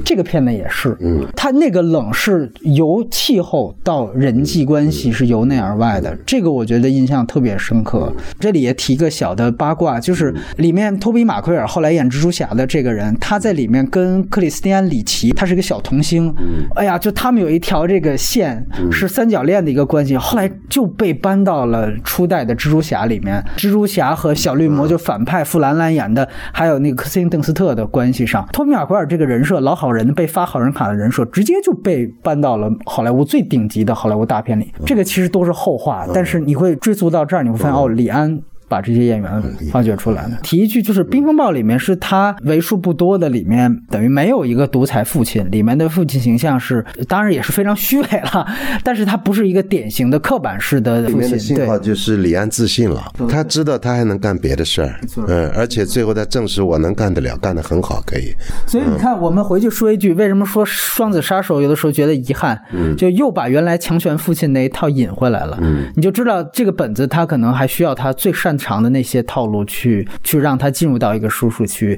这个片子也是，他那个冷是由气候到人。人际关系是由内而外的，这个我觉得印象特别深刻。这里也提个小的八卦，就是里面托比马奎尔后来演蜘蛛侠的这个人，他在里面跟克里斯蒂安里奇，他是个小童星。哎呀，就他们有一条这个线是三角恋的一个关系，后来就被搬到了初代的蜘蛛侠里面。蜘蛛侠和小绿魔就反派富兰兰演的，还有那个科斯汀邓斯特的关系上，托比马奎尔这个人设老好人被发好人卡的人设，直接就被搬到了好莱坞最顶级的好莱坞。大片里，这个其实都是后话，但是你会追溯到这儿，你会发现哦，李安。把这些演员发掘出来了。提一句，就是《冰风暴》里面是他为数不多的里面，等于没有一个独裁父亲。里面的父亲形象是，当然也是非常虚伪了，但是他不是一个典型的刻板式的父亲。信号就是李安自信了，他知道他还能干别的事儿，嗯，而且最后他证实我能干得了，干得很好，可以。所以你看，我们回去说一句，为什么说《双子杀手》有的时候觉得遗憾，就又把原来强权父亲那一套引回来了。嗯，你就知道这个本子他可能还需要他最擅。长的那些套路去去让他进入到一个舒适区。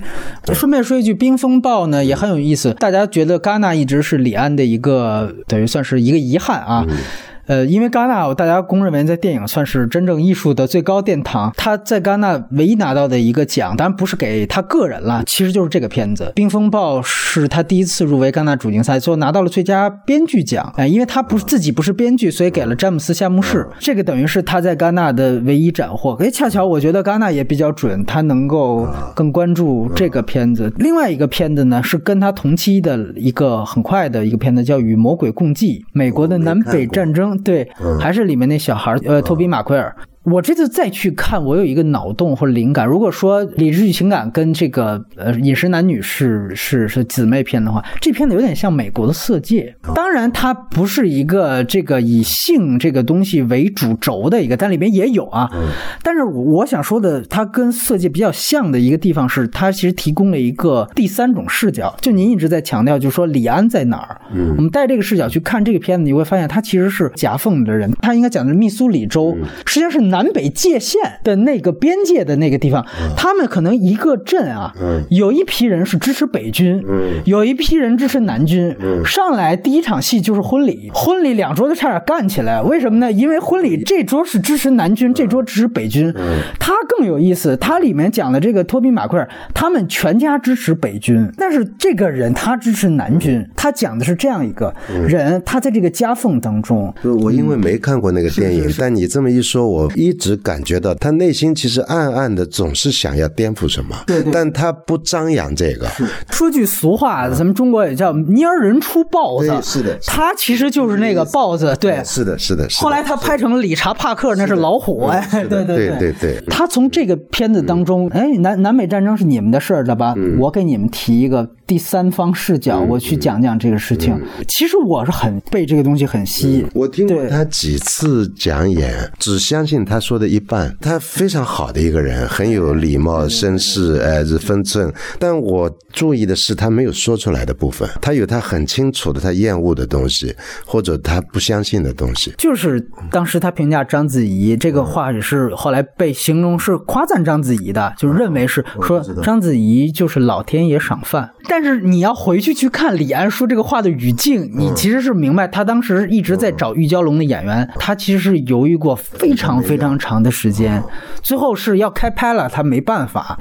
顺便说一句，《冰风暴》呢也很有意思。大家觉得戛纳一直是李安的一个等于算是一个遗憾啊。呃，因为戛纳，大家公认为在电影算是真正艺术的最高殿堂。他在戛纳唯一拿到的一个奖，当然不是给他个人了，其实就是这个片子《冰风暴》是他第一次入围戛纳主竞赛，最后拿到了最佳编剧奖。哎，因为他不是自己不是编剧，所以给了詹姆斯夏目士。这个等于是他在戛纳的唯一斩获。哎，恰巧我觉得戛纳也比较准，他能够更关注这个片子。另外一个片子呢，是跟他同期的一个很快的一个片子，叫《与魔鬼共济》，美国的南北战争。对，还是里面那小孩儿，呃，托比马奎尔。我这次再去看，我有一个脑洞或者灵感。如果说理智与情感跟这个呃饮食男女是是是姊妹片的话，这片子有点像美国的色戒。当然，它不是一个这个以性这个东西为主轴的一个，但里面也有啊。但是我想说的，它跟色戒比较像的一个地方是，它其实提供了一个第三种视角。就您一直在强调，就是说李安在哪儿？我们带这个视角去看这个片子，你会发现他其实是夹缝里的人。他应该讲的是密苏里州，实际上是。南北界限的那个边界的那个地方，他们可能一个镇啊，有一批人是支持北军，有一批人支持南军。上来第一场戏就是婚礼，婚礼两桌就差点干起来。为什么呢？因为婚礼这桌是支持南军，这桌支持北军。他更有意思，他里面讲的这个托比马奎尔，他们全家支持北军，但是这个人他支持南军。他讲的是这样一个人，他在这个夹缝当中。我因为没看过那个电影，但你这么一说，我。一直感觉到他内心其实暗暗的总是想要颠覆什么，对对，但他不张扬这个。说句俗话，咱们中国也叫蔫人出豹子，是的，他其实就是那个豹子，对，是的，是的。后来他拍成理查帕克，那是老虎，哎，对对对对对。他从这个片子当中，哎，南南北战争是你们的事儿了吧？我给你们提一个。第三方视角，我去讲讲这个事情。其实我是很被这个东西很吸引。我听过他几次讲演，只相信他说的一半。他非常好的一个人，很有礼貌、绅士，呃，是分寸。但我注意的是，他没有说出来的部分。他有他很清楚的，他厌恶的东西，或者他不相信的东西。就是当时他评价章子怡这个话也是后来被形容是夸赞章子怡的，就认为是说章子怡就是老天爷赏饭。但但是你要回去去看李安说这个话的语境，你其实是明白他当时一直在找玉娇龙的演员，他其实是犹豫过非常非常长的时间，最后是要开拍了，他没办法。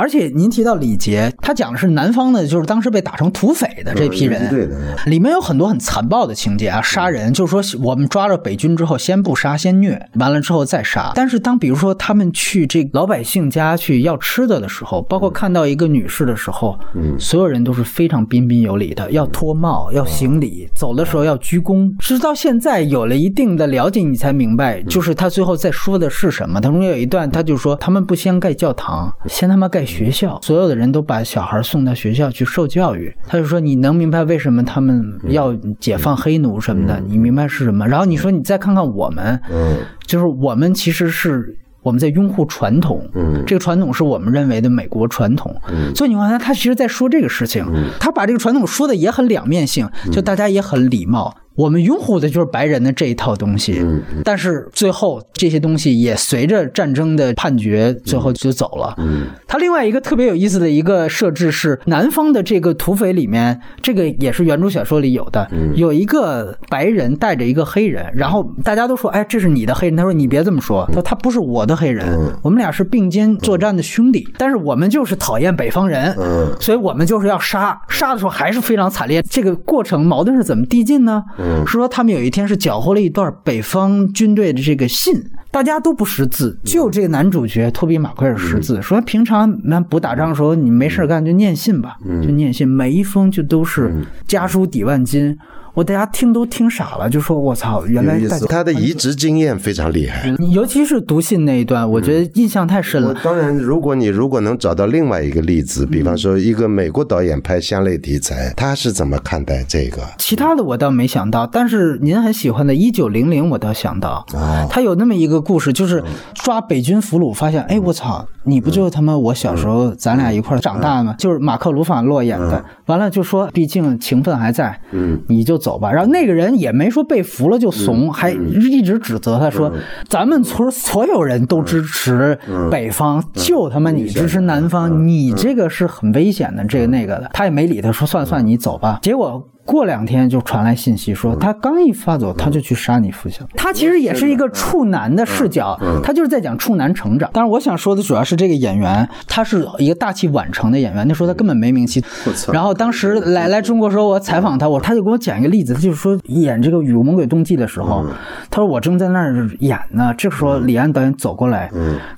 而且您提到李杰，他讲的是南方的，就是当时被打成土匪的这批人，对的，里面有很多很残暴的情节啊，杀人，就是说我们抓了北军之后，先不杀，先虐，完了之后再杀。但是当比如说他们去这老百姓家去要吃的的时候，包括看到一个女士的时候，嗯，所有人都是非常彬彬有礼的，要脱帽，要行礼，走的时候要鞠躬。直到现在有了一定的了解，你才明白，就是他最后在说的是什么。他中间有一段，他就说他们不先盖教堂，先他妈盖。学校所有的人都把小孩送到学校去受教育，他就说你能明白为什么他们要解放黑奴什么的？你明白是什么？然后你说你再看看我们，嗯，就是我们其实是我们在拥护传统，嗯，这个传统是我们认为的美国传统，嗯，所以你看他他其实在说这个事情，他把这个传统说的也很两面性，就大家也很礼貌。我们拥护的就是白人的这一套东西，但是最后这些东西也随着战争的判决，最后就走了。他另外一个特别有意思的一个设置是，南方的这个土匪里面，这个也是原著小说里有的，有一个白人带着一个黑人，然后大家都说：“哎，这是你的黑人。”他说：“你别这么说，他说他不是我的黑人，我们俩是并肩作战的兄弟，但是我们就是讨厌北方人，所以我们就是要杀，杀的时候还是非常惨烈。这个过程矛盾是怎么递进呢？”是说他们有一天是缴获了一段北方军队的这个信，大家都不识字，就这个男主角托比马奎尔识字。说平常那不打仗的时候，你没事干就念信吧，就念信，每一封就都是家书抵万金。我大家听都听傻了，就说我操，原来他的移植经验非常厉害，尤其是读信那一段，我觉得印象太深了。当然，如果你如果能找到另外一个例子，比方说一个美国导演拍相类题材，他是怎么看待这个？其他的我倒没想到，但是您很喜欢的《一九零零》，我倒想到，他有那么一个故事，就是抓北军俘虏，发现，哎，我操，你不就他妈我小时候咱俩一块长大吗？就是马克·鲁法洛演的。完了就说，毕竟情分还在，嗯，你就走吧。然后那个人也没说被俘了就怂，还一直指责他说，咱们村所有人都支持北方，就他妈你支持南方，你这个是很危险的，这个那个的。他也没理他，说算算你走吧。结果。过两天就传来信息说，他刚一发走，他就去杀你父亲。他其实也是一个处男的视角，他就是在讲处男成长。但是我想说的主要是这个演员，他是一个大器晚成的演员。那时候他根本没名气。然后当时来来中国时候，我采访他，我他就给我讲一个例子，他就是说演这个《与魔鬼冬季》的时候，他说我正在那儿演呢，这个时候李安导演走过来，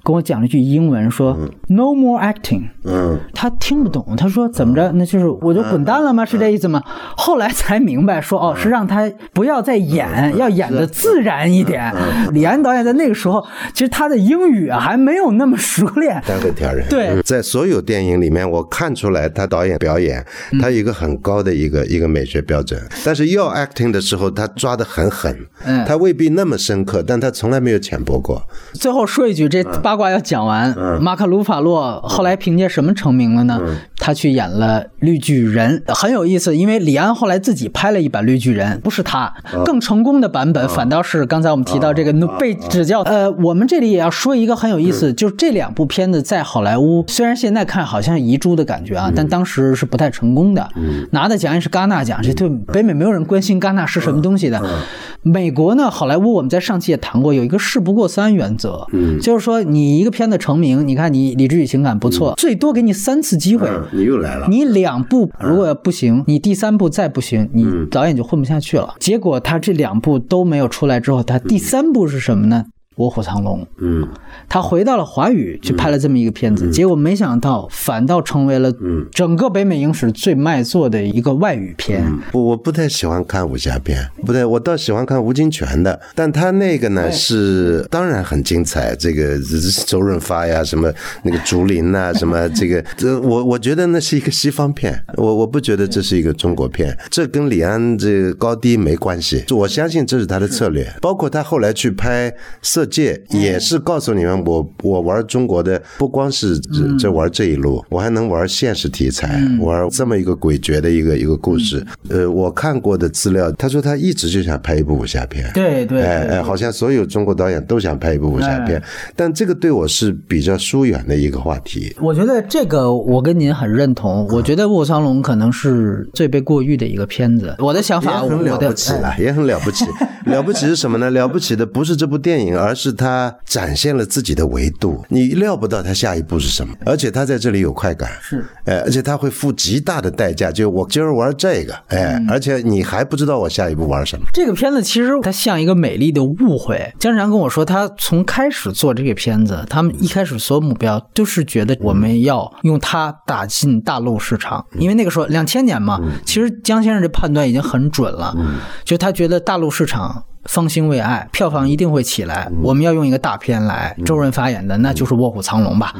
跟我讲了一句英文，说 “No more acting”。嗯，他听不懂，他说怎么着？那就是我就滚蛋了吗？是这意思吗？后来。来才明白说哦，是让他不要再演，要演的自然一点。李安导演在那个时候，其实他的英语啊还没有那么熟练。单会挑人。对，在所有电影里面，我看出来他导演表演，他有一个很高的一个一个美学标准。但是要 acting 的时候，他抓的很狠。嗯，他未必那么深刻，但他从来没有浅薄过。最后说一句，这八卦要讲完。马克·鲁法洛后来凭借什么成名了呢？他去演了《绿巨人》，很有意思，因为李安后来。自己拍了一版《绿巨人》，不是他更成功的版本，反倒是刚才我们提到这个被指教。呃，我们这里也要说一个很有意思，就是这两部片子在好莱坞，虽然现在看好像遗珠的感觉啊，但当时是不太成功的。拿的奖也是戛纳奖，这对北美没有人关心戛纳是什么东西的。美国呢，好莱坞我们在上期也谈过，有一个事不过三原则，就是说你一个片子成名，你看你理智与情感不错，最多给你三次机会。你又来了，你两部如果不行，你第三部再不。行，你导演就混不下去了。结果他这两部都没有出来之后，他第三部是什么呢？卧虎藏龙，嗯，他回到了华语去拍了这么一个片子，结果没想到反倒成为了整个北美影史最卖座的一个外语片。我我不太喜欢看武侠片，不对，我倒喜欢看吴金泉的，但他那个呢是当然很精彩，这个周润发呀，什么那个竹林呐，什么这个，这我我觉得那是一个西方片，我我不觉得这是一个中国片，这跟李安这个高低没关系，我相信这是他的策略，包括他后来去拍色。界也是告诉你们，我我玩中国的不光是这玩这一路，我还能玩现实题材，玩这么一个诡谲的一个一个故事。呃，我看过的资料，他说他一直就想拍一部武侠片。对对，哎哎，好像所有中国导演都想拍一部武侠片，但这个对我是比较疏远的一个话题。我觉得这个我跟您很认同。我觉得《卧虎藏龙》可能是最被过誉的一个片子。我的想法，很了不起了，也很了不起。了不起是什么呢？了不起的不是这部电影，而而是他展现了自己的维度，你料不到他下一步是什么，而且他在这里有快感，是，哎，而且他会付极大的代价，就我今儿玩这个，哎，而且你还不知道我下一步玩什么。这个片子其实它像一个美丽的误会。江山跟我说，他从开始做这个片子，他们一开始所有目标都是觉得我们要用它打进大陆市场，因为那个时候两千年嘛，其实江先生这判断已经很准了，就他觉得大陆市场。方兴未艾，票房一定会起来。我们要用一个大片来，周润发演的，那就是《卧虎藏龙》吧。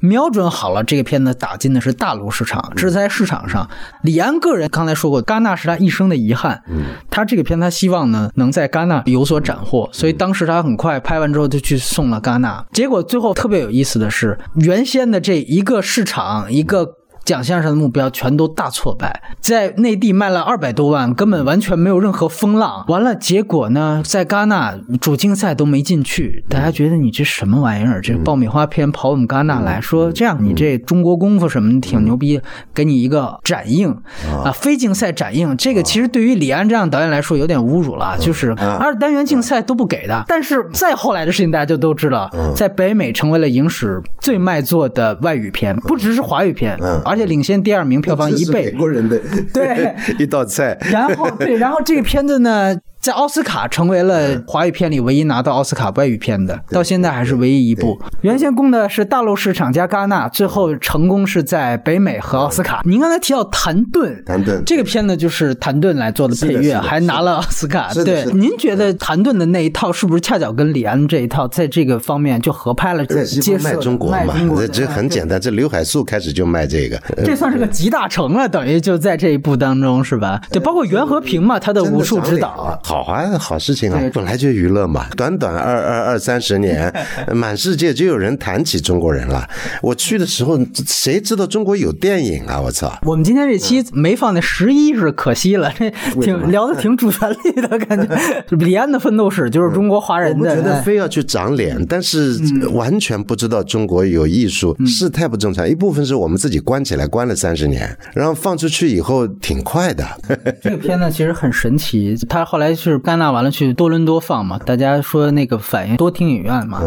瞄准好了，这个片子打进的是大陆市场。这是在市场上，李安个人刚才说过，戛纳是他一生的遗憾。他这个片，他希望呢能在戛纳有所斩获，所以当时他很快拍完之后就去送了戛纳。结果最后特别有意思的是，原先的这一个市场一个。奖项上的目标全都大挫败，在内地卖了二百多万，根本完全没有任何风浪。完了，结果呢，在戛纳主竞赛都没进去。大家觉得你这什么玩意儿？这爆米花片跑我们戛纳来说，这样你这中国功夫什么挺牛逼，给你一个展映啊，非竞赛展映。这个其实对于李安这样导演来说有点侮辱了，就是二单元竞赛都不给的。但是再后来的事情大家就都知道，在北美成为了影史最卖座的外语片，不只是华语片，而。且领先第二名，票房一倍。美国人的对 一道菜。然后对，然后这个片子呢？在奥斯卡成为了华语片里唯一拿到奥斯卡外语片的，到现在还是唯一一部。原先攻的是大陆市场加戛纳，最后成功是在北美和奥斯卡。您刚才提到谭盾，谭盾这个片子就是谭盾来做的配乐，还拿了奥斯卡。对，您觉得谭盾的那一套是不是恰巧跟李安这一套在这个方面就合拍了？接卖中国嘛，这很简单。这刘海粟开始就卖这个，这算是个集大成了，等于就在这一部当中是吧？对，包括袁和平嘛，他的武术指导，好啊，好事情啊，本来就娱乐嘛。短短二二二三十年，满世界就有人谈起中国人了。我去的时候，谁知道中国有电影啊？我操！我们今天这期没放那十一是可惜了，这挺聊的挺主旋律的感觉。李安的奋斗史就是中国华人的，我觉得非要去长脸，但是完全不知道中国有艺术是太不正常。一部分是我们自己关起来关了三十年，然后放出去以后挺快的。这个片子其实很神奇，他后来是戛纳完了去多伦多放嘛，大家说那个反应多听影院嘛，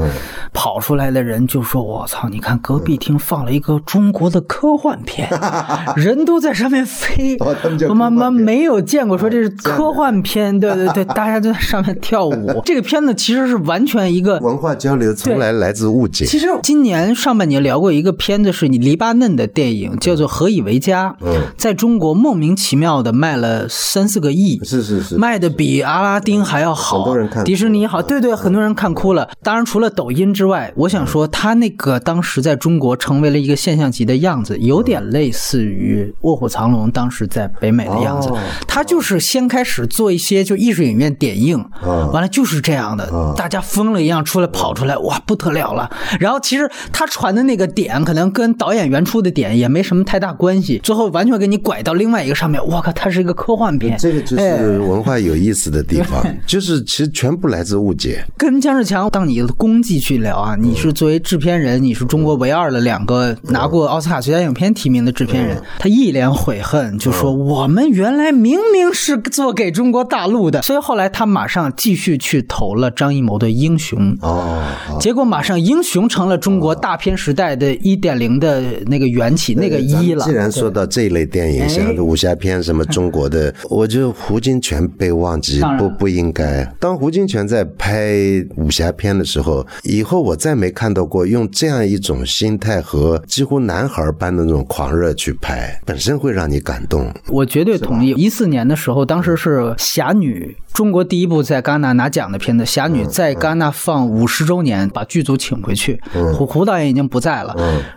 跑出来的人就说：“我操，你看隔壁厅放了一个中国的科幻片，人都在上面飞，我妈妈没有见过说这是科幻片，对对对，大家都在上面跳舞。这个片子其实是完全一个文化交流，从来来自误解。其实今年上半年聊过一个片子，是你黎巴嫩的电影，叫做《何以为家》，在中国莫名其妙的卖了三四个亿，是是是，卖的比阿拉丁还要好，很多人看，迪士尼好，对对，很多人看哭了。当然除了抖音之外，我想说他那个当时在中国成为了一个现象级的样子，有点类似于《卧虎藏龙》当时在北美的样子。他就是先开始做一些就艺术影院点映，完了就是这样的，大家疯了一样出来跑出来，哇，不得了了。然后其实他传的那个点可能跟导演原初的点也没什么太大关系，最后完全给你拐到另外一个上面。我靠，它是一个科幻片，这个就是文化有意思的地方，就是其实全部来自误解。跟姜志强当你的功绩去聊啊，你是作为制片人，你是中国唯二的两个拿过奥斯卡最佳影片提名的制片人，他一脸悔恨，就说我们原来明明是做给中国大陆的，所以后来他马上继续去投了张艺谋的《英雄》哦，结果马上《英雄》成了中国大片时代的一点零的那个缘起，那个一了。既然说到这一类电影，像武侠片什么中国的，我觉得胡金铨被忘记不不应该。当胡金铨在拍武侠片的时候，以后我再没看到过用这样一种心态和几乎男孩般的那种狂热去拍，本身会让你感动。我绝对同意。一四年的时候，当时是《侠女》。中国第一部在戛纳拿奖的片子《侠女》在戛纳放五十周年，把剧组请回去。胡胡导演已经不在了，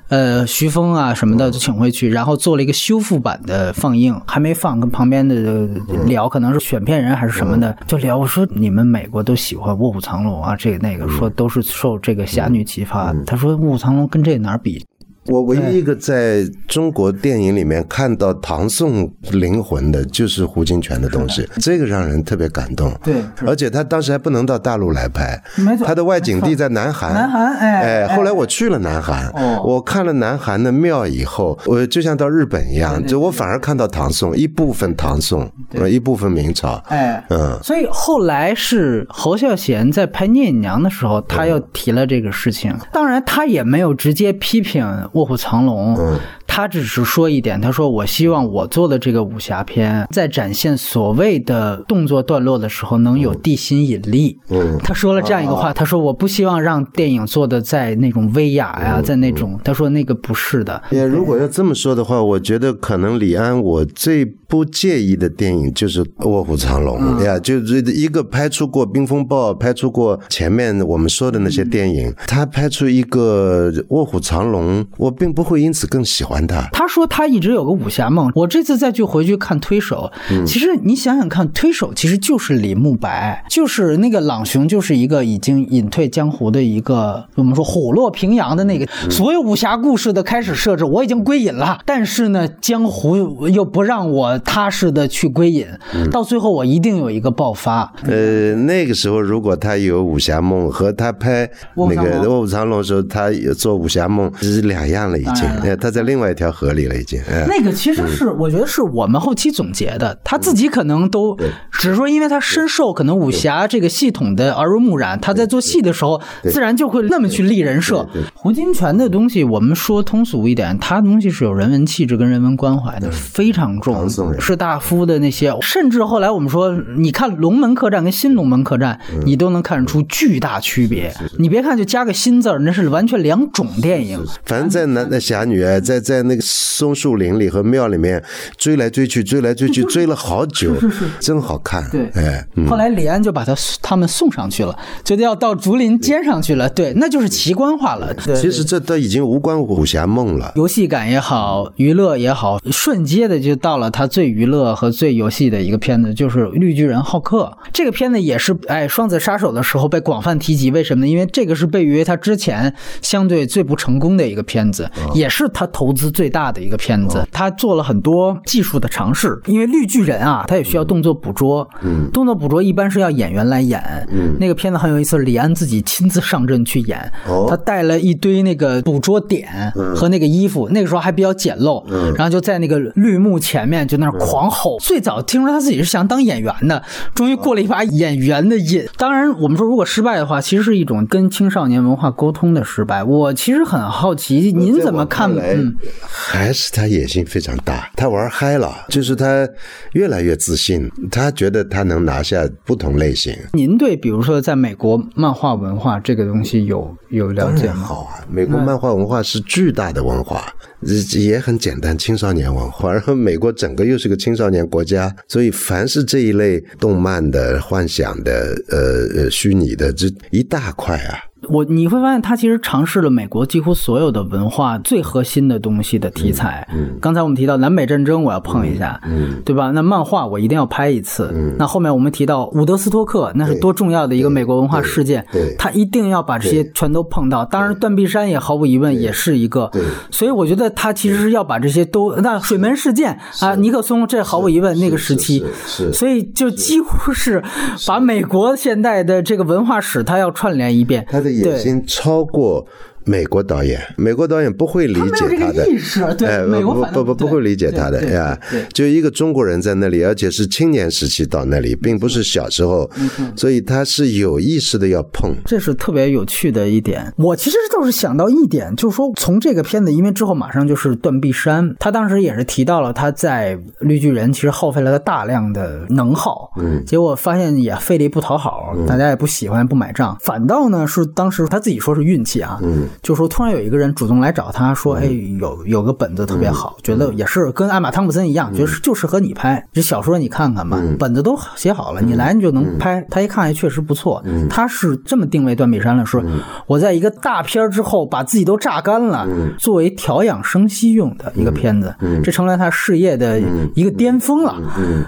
呃，徐峰啊什么的就请回去，然后做了一个修复版的放映，还没放，跟旁边的聊，可能是选片人还是什么的，就聊。我说你们美国都喜欢《卧虎藏龙》啊，这个那个，说都是受这个《侠女》启发。他说《卧虎藏龙》跟这哪比？我唯一一个在中国电影里面看到唐宋灵魂的，就是胡金铨的东西，这个让人特别感动。对，而且他当时还不能到大陆来拍，没错，他的外景地在南韩。南韩，哎，哎，后来我去了南韩，我看了南韩的庙以后，我就像到日本一样，就我反而看到唐宋一部分唐宋，一部分明朝。哎，嗯，所以后来是侯孝贤在拍《聂隐娘》的时候，他又提了这个事情，当然他也没有直接批评。卧虎藏龙，他只是说一点，他说：“我希望我做的这个武侠片，在展现所谓的动作段落的时候，能有地心引力。”嗯，他说了这样一个话，他说：“我不希望让电影做的在那种威亚呀，在那种。”他说：“那个不是的。”也如果要这么说的话，我觉得可能李安我最不介意的电影就是《卧虎藏龙》呀，就是一个拍出过《冰风暴》，拍出过前面我们说的那些电影，他拍出一个《卧虎藏龙》。我并不会因此更喜欢他。他说他一直有个武侠梦。我这次再去回去看《推手》，其实你想想看，《推手》其实就是李慕白，就是那个朗雄，就是一个已经隐退江湖的一个，我们说虎落平阳的那个。所有武侠故事的开始设置，我已经归隐了，但是呢，江湖又不让我踏实的去归隐，到最后我一定有一个爆发。呃，那个时候如果他有武侠梦，和他拍那个《卧虎藏龙》的时候，他做武侠梦是两。样了，已经，他在另外一条河里了，已经。那个其实是，我觉得是我们后期总结的，他自己可能都只是说，因为他深受可能武侠这个系统的耳濡目染，他在做戏的时候，自然就会那么去立人设。胡金铨的东西，我们说通俗一点，他的东西是有人文气质跟人文关怀的，非常重士大夫的那些，甚至后来我们说，你看龙门客栈跟新龙门客栈，你都能看出巨大区别。你别看就加个新字儿，那是完全两种电影。反正在那那侠女在，在在那个松树林里和庙里面追来追去，追来追去，追了好久，真好看。对哎，嗯后来李安就把他他们送上去了，觉得要到竹林尖上去了。对，那就是奇观化了。对其实这都已经无关武侠梦了。游戏感也好，娱乐也好，瞬间的就到了他最娱乐和最游戏的一个片子，就是《绿巨人浩克》。这个片子也是哎，《双子杀手》的时候被广泛提及，为什么呢？因为这个是被誉为他之前相对最不成功的一个片子，也是他投资最大的一个片子。他做了很多技术的尝试，因为绿巨人啊，他也需要动作捕捉，嗯，动作捕捉一般是要演员来演，嗯，那个片子很有意思，李安自己亲自上阵去演，哦他带了一堆那个捕捉点和那个衣服，那个时候还比较简陋，嗯然后就在那个绿幕前面就那儿狂吼。最早听说他自己是想当演员的，终于过了一把演员的瘾。当然，我们说如果失败的话，其实是一种跟青少年文化沟通的失败。我其实很好奇，您怎么看？嗯，还是他野心非常大，他玩嗨了，就是他越来越自信，他觉得他能拿下不同类型。您对比如说在美国漫画文化这个东西有有了解吗？好啊，美国漫画文化是巨大的文化，呃也很简单，青少年文化。然后美国整个又是个青少年国家，所以凡是这一类动漫的、幻想的、呃呃虚拟的，这一大块啊。我你会发现，他其实尝试了美国几乎所有的文化最核心的东西的题材。嗯，刚才我们提到南北战争，我要碰一下，嗯，对吧？那漫画我一定要拍一次。嗯，那后面我们提到伍德斯托克，那是多重要的一个美国文化事件，对对他一定要把这些全都碰到。当然，断臂山也毫无疑问也是一个。对所以我觉得他其实是要把这些都，那水门事件啊，尼克松这毫无疑问那个时期，是是所以就几乎是把美国现代的这个文化史，他要串联一遍。他的野心超过美国导演，美国导演不会理解他没有这个的意识对哎，美国不不不不会理解他的呀。就一个中国人在那里，而且是青年时期到那里，并不是小时候，所以他是有意识的要碰。这是特别有趣的一点。我其实倒是想到一点，就是说从这个片子，因为之后马上就是断臂山，他当时也是提到了他在绿巨人其实耗费了他大量的能耗，嗯，结果发现也费力不讨好，大家也不喜欢不买账，反倒呢是当时他自己说是运气啊，嗯，就说突然有一个人主动来找他说，哎，有有个本子特别好，觉得也是跟艾玛汤普森一样，觉得是就适合你拍，这小说你看看吧，本子都写好了，你来你就能拍。他一看，哎，确实不错，他是这么定位断臂山的，说我在一个大片之后把自己都榨干了，作为调养生息用的一个片子，这成了他事业的一个巅峰了。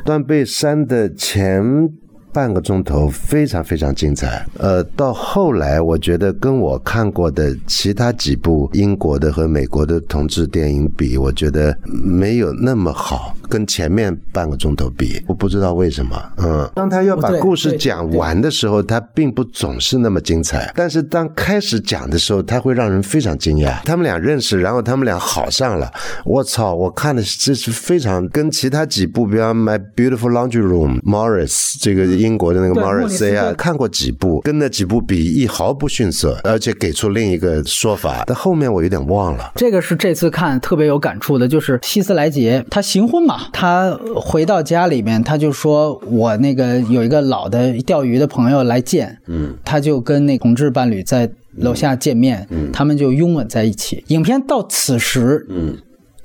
断背山的前半个钟头非常非常精彩，呃，到后来我觉得跟我看过的其他几部英国的和美国的同志电影比，我觉得没有那么好，跟前面半个钟头比，我不知道为什么，嗯，当他要把故事讲完的时候，他并不总是那么精彩，但是当开始讲的时候，他会让人非常惊讶。他们俩认识，然后他们俩好上了，我操！我看的这是非常跟其他几部，比方《My Beautiful Laundry Room》Morris 这个英国的那个对莫里 Morris 斯啊，看过几部，跟那几部比一毫不逊色，而且给出另一个说法。但后面我有点忘了。这个是这次看特别有感触的，就是希斯莱杰他行婚嘛，他回到家里面，他就说我那个有一个老的钓鱼的朋友来见，嗯，他就跟那同志伴侣在楼下见面，嗯，他们就拥吻在一起。影片到此时，嗯。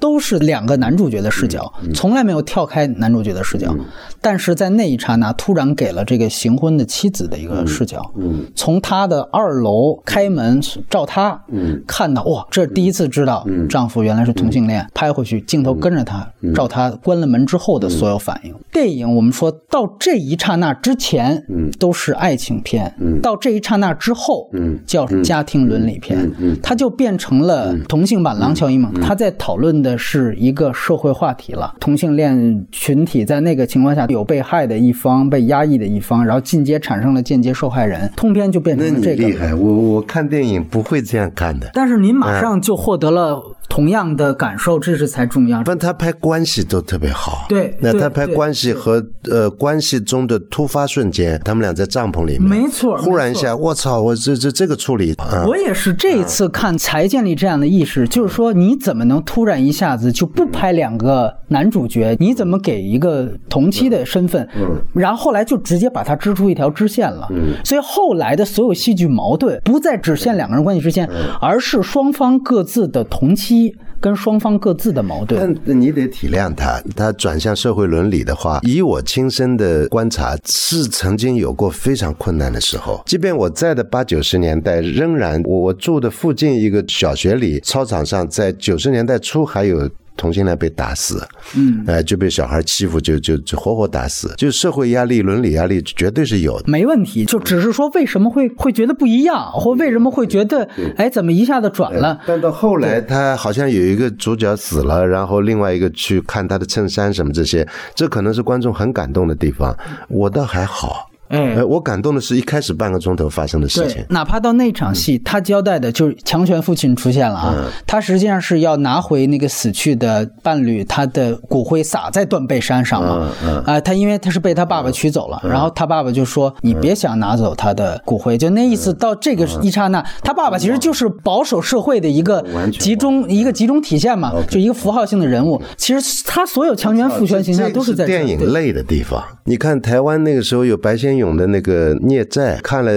都是两个男主角的视角，从来没有跳开男主角的视角，但是在那一刹那，突然给了这个行婚的妻子的一个视角，从他的二楼开门照他，看到哇，这是第一次知道丈夫原来是同性恋，拍回去镜头跟着他，照他关了门之后的所有反应。电影我们说到这一刹那之前，都是爱情片，到这一刹那之后，叫家庭伦理片，它就变成了同性版《廊桥遗梦》，他在讨论的是一个社会话题了，同性恋群体在那个情况下有被害的一方，被压抑的一方，然后进阶产生了间接受害人，通篇就变成了这个。厉害，我我看电影不会这样看的。但是您马上就获得了同样的感受，这是才重要。但他拍关系都特别好，对，那他拍关系和呃关系中的突发瞬间，他们俩在帐篷里面，没错，忽然一下，我操，我这这这个处理，我也是这一次看才建立这样的意识，就是说你怎么能突然一下子就不拍两个男主角？你怎么给一个同期的身份？嗯，然后后来就直接把它织出一条支线了。嗯，所以后来的所有戏剧矛盾不再只限两个人关系之间，而是双方各自的同期。跟双方各自的矛盾，但你得体谅他。他转向社会伦理的话，以我亲身的观察，是曾经有过非常困难的时候。即便我在的八九十年代，仍然我我住的附近一个小学里操场上，在九十年代初还有。同性恋被打死，嗯，哎，就被小孩欺负，就就就活活打死，就社会压力、伦理压力绝对是有的，没问题。就只是说为什么会会觉得不一样，或为什么会觉得，哎，怎么一下子转了？但到后来，他好像有一个主角死了，然后另外一个去看他的衬衫什么这些，这可能是观众很感动的地方。我倒还好。哎，我感动的是一开始半个钟头发生的事情。哪怕到那场戏，他交代的就是强权父亲出现了啊，他实际上是要拿回那个死去的伴侣他的骨灰，撒在断背山上嘛。啊，他因为他是被他爸爸娶走了，然后他爸爸就说：“你别想拿走他的骨灰。”就那意思，到这个一刹那，他爸爸其实就是保守社会的一个集中一个集中体现嘛，就一个符号性的人物。其实他所有强权父权形象都是在电影类的地方。你看台湾那个时候有白先勇。勇的那个孽债看了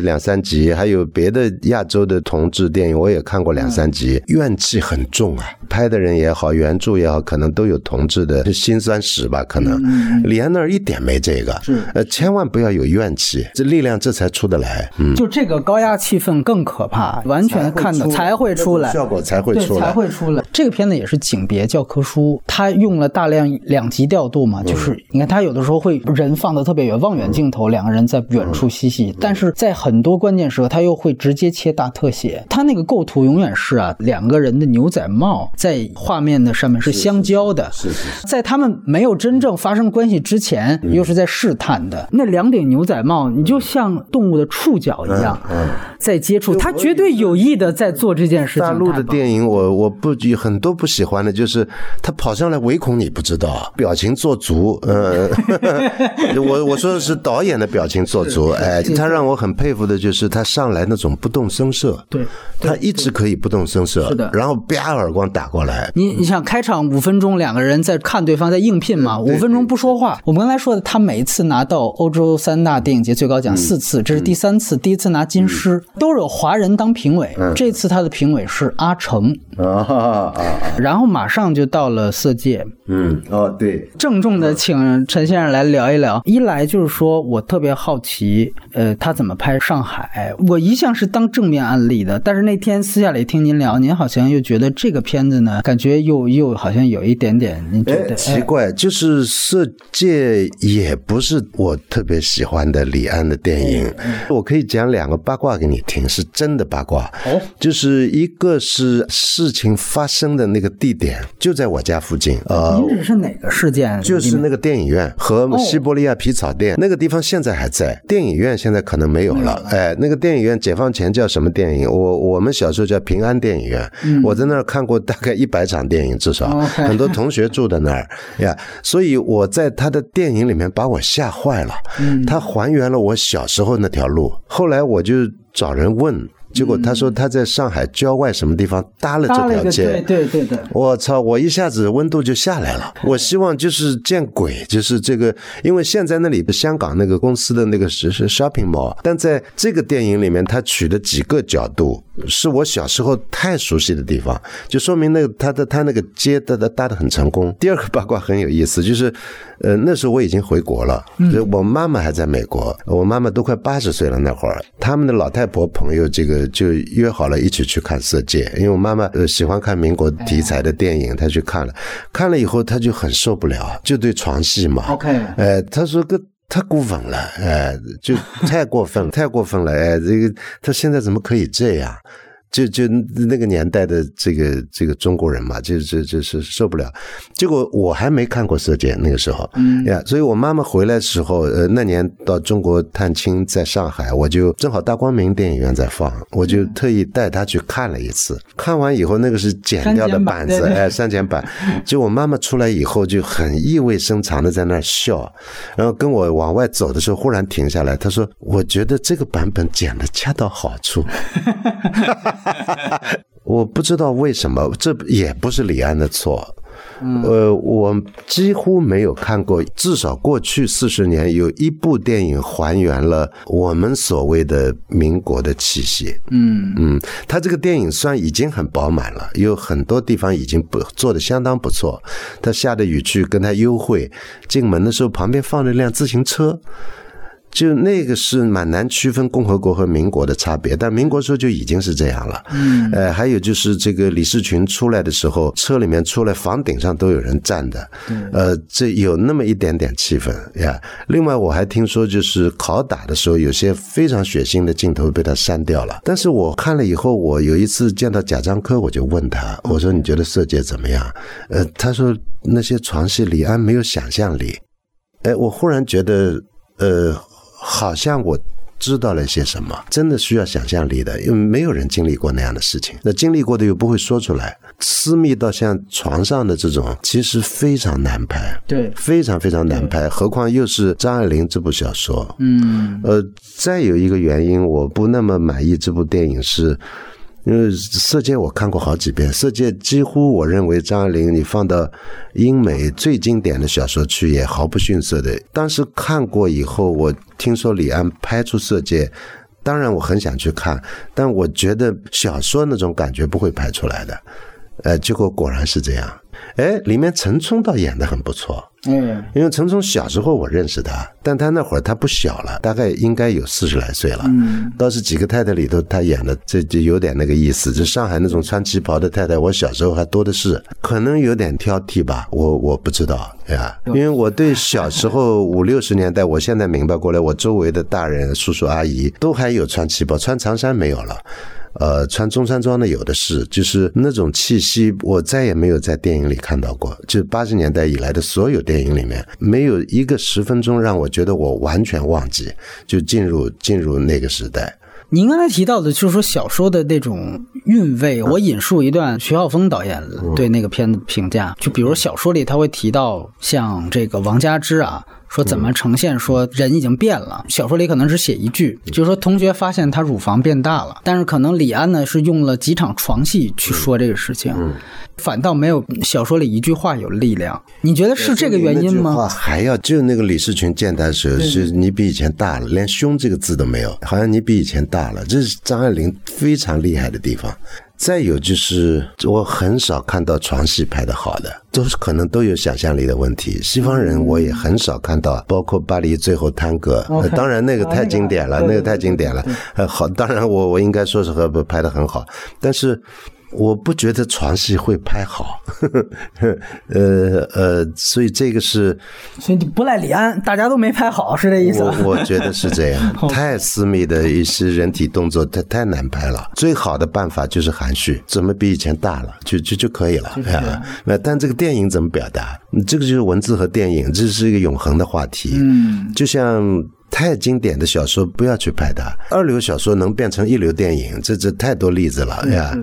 两三集，还有别的亚洲的同志电影，我也看过两三集，怨气很重啊。拍的人也好，原著也好，可能都有同志的辛酸史吧。可能李安那儿一点没这个，呃，千万不要有怨气，这力量这才出得来。嗯，就这个高压气氛更可怕，完全看到才会出来效果才会出来，才会出来。这个片子也是景别教科书，他用了大量两极调度嘛，就是你看他有的时候会人放的特别远，望远镜头。两个人在远处嬉戏，但是在很多关键时刻，他又会直接切大特写。他那个构图永远是啊，两个人的牛仔帽在画面的上面是相交的，是是，在他们没有真正发生关系之前，又是在试探的。那两顶牛仔帽，你就像动物的触角一样，在接触。他绝对有意的在做这件事情。大陆的电影，我我不很多不喜欢的，就是他跑上来唯恐你不知道，表情做足。嗯，我我说的是导演的。表情做足，哎，他让我很佩服的就是他上来那种不动声色，对，他一直可以不动声色，是的，然后啪耳光打过来。你你想开场五分钟，两个人在看对方在应聘嘛，五分钟不说话。我们刚才说的，他每一次拿到欧洲三大电影节最高奖四次，这是第三次，第一次拿金狮，都是有华人当评委，这次他的评委是阿成啊，然后马上就到了色戒，嗯，哦对，郑重的请陈先生来聊一聊，一来就是说我。特别好奇，呃，他怎么拍上海？我一向是当正面案例的，但是那天私下里听您聊，您好像又觉得这个片子呢，感觉又又好像有一点点，您觉得奇怪？就是《色戒》也不是我特别喜欢的李安的电影。我可以讲两个八卦给你听，是真的八卦。哦，就是一个是事情发生的那个地点就在我家附近。呃，您指是哪个事件？就是那个电影院和西伯利亚皮草店那个地方现。在还在电影院，现在可能没有了。哎，那个电影院解放前叫什么电影？我我们小时候叫平安电影院。我在那儿看过大概一百场电影，至少很多同学住在那儿呀。所以我在他的电影里面把我吓坏了。他还原了我小时候那条路。后来我就找人问。结果他说他在上海郊外什么地方搭了这条街，对对对的。我操！我一下子温度就下来了。我希望就是见鬼，就是这个，因为现在那里的香港那个公司的那个是是 shopping mall，但在这个电影里面，他取的几个角度是我小时候太熟悉的地方，就说明那个他的他那个街搭的搭的很成功。第二个八卦很有意思，就是呃那时候我已经回国了，我妈妈还在美国，我妈妈都快八十岁了那会儿，他们的老太婆朋友这个。就约好了一起去看《色戒》，因为我妈妈呃喜欢看民国题材的电影，她去看了，看了以后她就很受不了，就对床戏嘛。OK，哎，她说个太过分了，哎，就太过分了，太过分了，哎，这个他现在怎么可以这样？就就那个年代的这个这个中国人嘛，就就就是受不了。结果我还没看过《色戒》那个时候，嗯呀，所以我妈妈回来的时候，呃，那年到中国探亲，在上海，我就正好大光明电影院在放，我就特意带她去看了一次。看完以后，那个是剪掉的板子，哎，删减版。就我妈妈出来以后，就很意味深长的在那儿笑，然后跟我往外走的时候，忽然停下来，她说：“我觉得这个版本剪的恰到好处。” 我不知道为什么，这也不是李安的错。呃，我几乎没有看过，至少过去四十年有一部电影还原了我们所谓的民国的气息。嗯嗯，他这个电影算已经很饱满了，有很多地方已经不做的相当不错。他下的雨去跟他幽会，进门的时候旁边放了一辆自行车。就那个是蛮难区分共和国和民国的差别，但民国时候就已经是这样了。嗯，呃，还有就是这个李士群出来的时候，车里面出来，房顶上都有人站的。呃，这有那么一点点气氛呀。另外，我还听说就是拷打的时候，有些非常血腥的镜头被他删掉了。但是我看了以后，我有一次见到贾樟柯，我就问他，我说你觉得色戒怎么样？呃，他说那些床戏李安没有想象力。哎，我忽然觉得，呃。好像我知道了些什么，真的需要想象力的，因为没有人经历过那样的事情。那经历过的又不会说出来，私密到像床上的这种，其实非常难拍，对，非常非常难拍。何况又是张爱玲这部小说，嗯，呃，再有一个原因，我不那么满意这部电影是。因为《色戒》我看过好几遍，《色戒》几乎我认为张爱玲你放到英美最经典的小说去也毫不逊色的。当时看过以后，我听说李安拍出《色戒》，当然我很想去看，但我觉得小说那种感觉不会拍出来的。呃，结果果然是这样。哎，里面陈冲倒演的很不错。嗯，因为陈冲小时候我认识他，但他那会儿他不小了，大概应该有四十来岁了。嗯，倒是几个太太里头他演的这就有点那个意思。就上海那种穿旗袍的太太，我小时候还多的是，可能有点挑剔吧，我我不知道呀。因为我对小时候五六十年代，我现在明白过来，我周围的大人叔叔阿姨都还有穿旗袍，穿长衫没有了。呃，穿中山装的有的是，就是那种气息，我再也没有在电影里看到过。就八十年代以来的所有电影里面，没有一个十分钟让我觉得我完全忘记，就进入进入那个时代。您刚才提到的，就是说小说的那种韵味，我引述一段徐浩峰导演对那个片子评价，就比如小说里他会提到像这个王家之啊。说怎么呈现？说人已经变了。小说里可能只写一句，就是说同学发现他乳房变大了。但是可能李安呢是用了几场床戏去说这个事情，反倒没有小说里一句话有力量。你觉得是这个原因吗？还要就那个李世群见他的时候，是你比以前大了，连胸这个字都没有，好像你比以前大了。这是张爱玲非常厉害的地方。再有就是，我很少看到床戏拍的好的，都是可能都有想象力的问题。西方人我也很少看到，包括巴黎最后探戈，当然 那个太经典了，那个太经典了。呃，好，当然我我应该说是和拍的很好，但是。我不觉得床戏会拍好，呵 呵呃呃，所以这个是，所以你不赖李安，大家都没拍好，是这意思？我我觉得是这样，太私密的一些人体动作，太太难拍了。最好的办法就是含蓄，怎么比以前大了，就就就可以了啊。那但这个电影怎么表达？这个就是文字和电影，这是一个永恒的话题。嗯，就像。太经典的小说不要去拍它，二流小说能变成一流电影，这这太多例子了呀！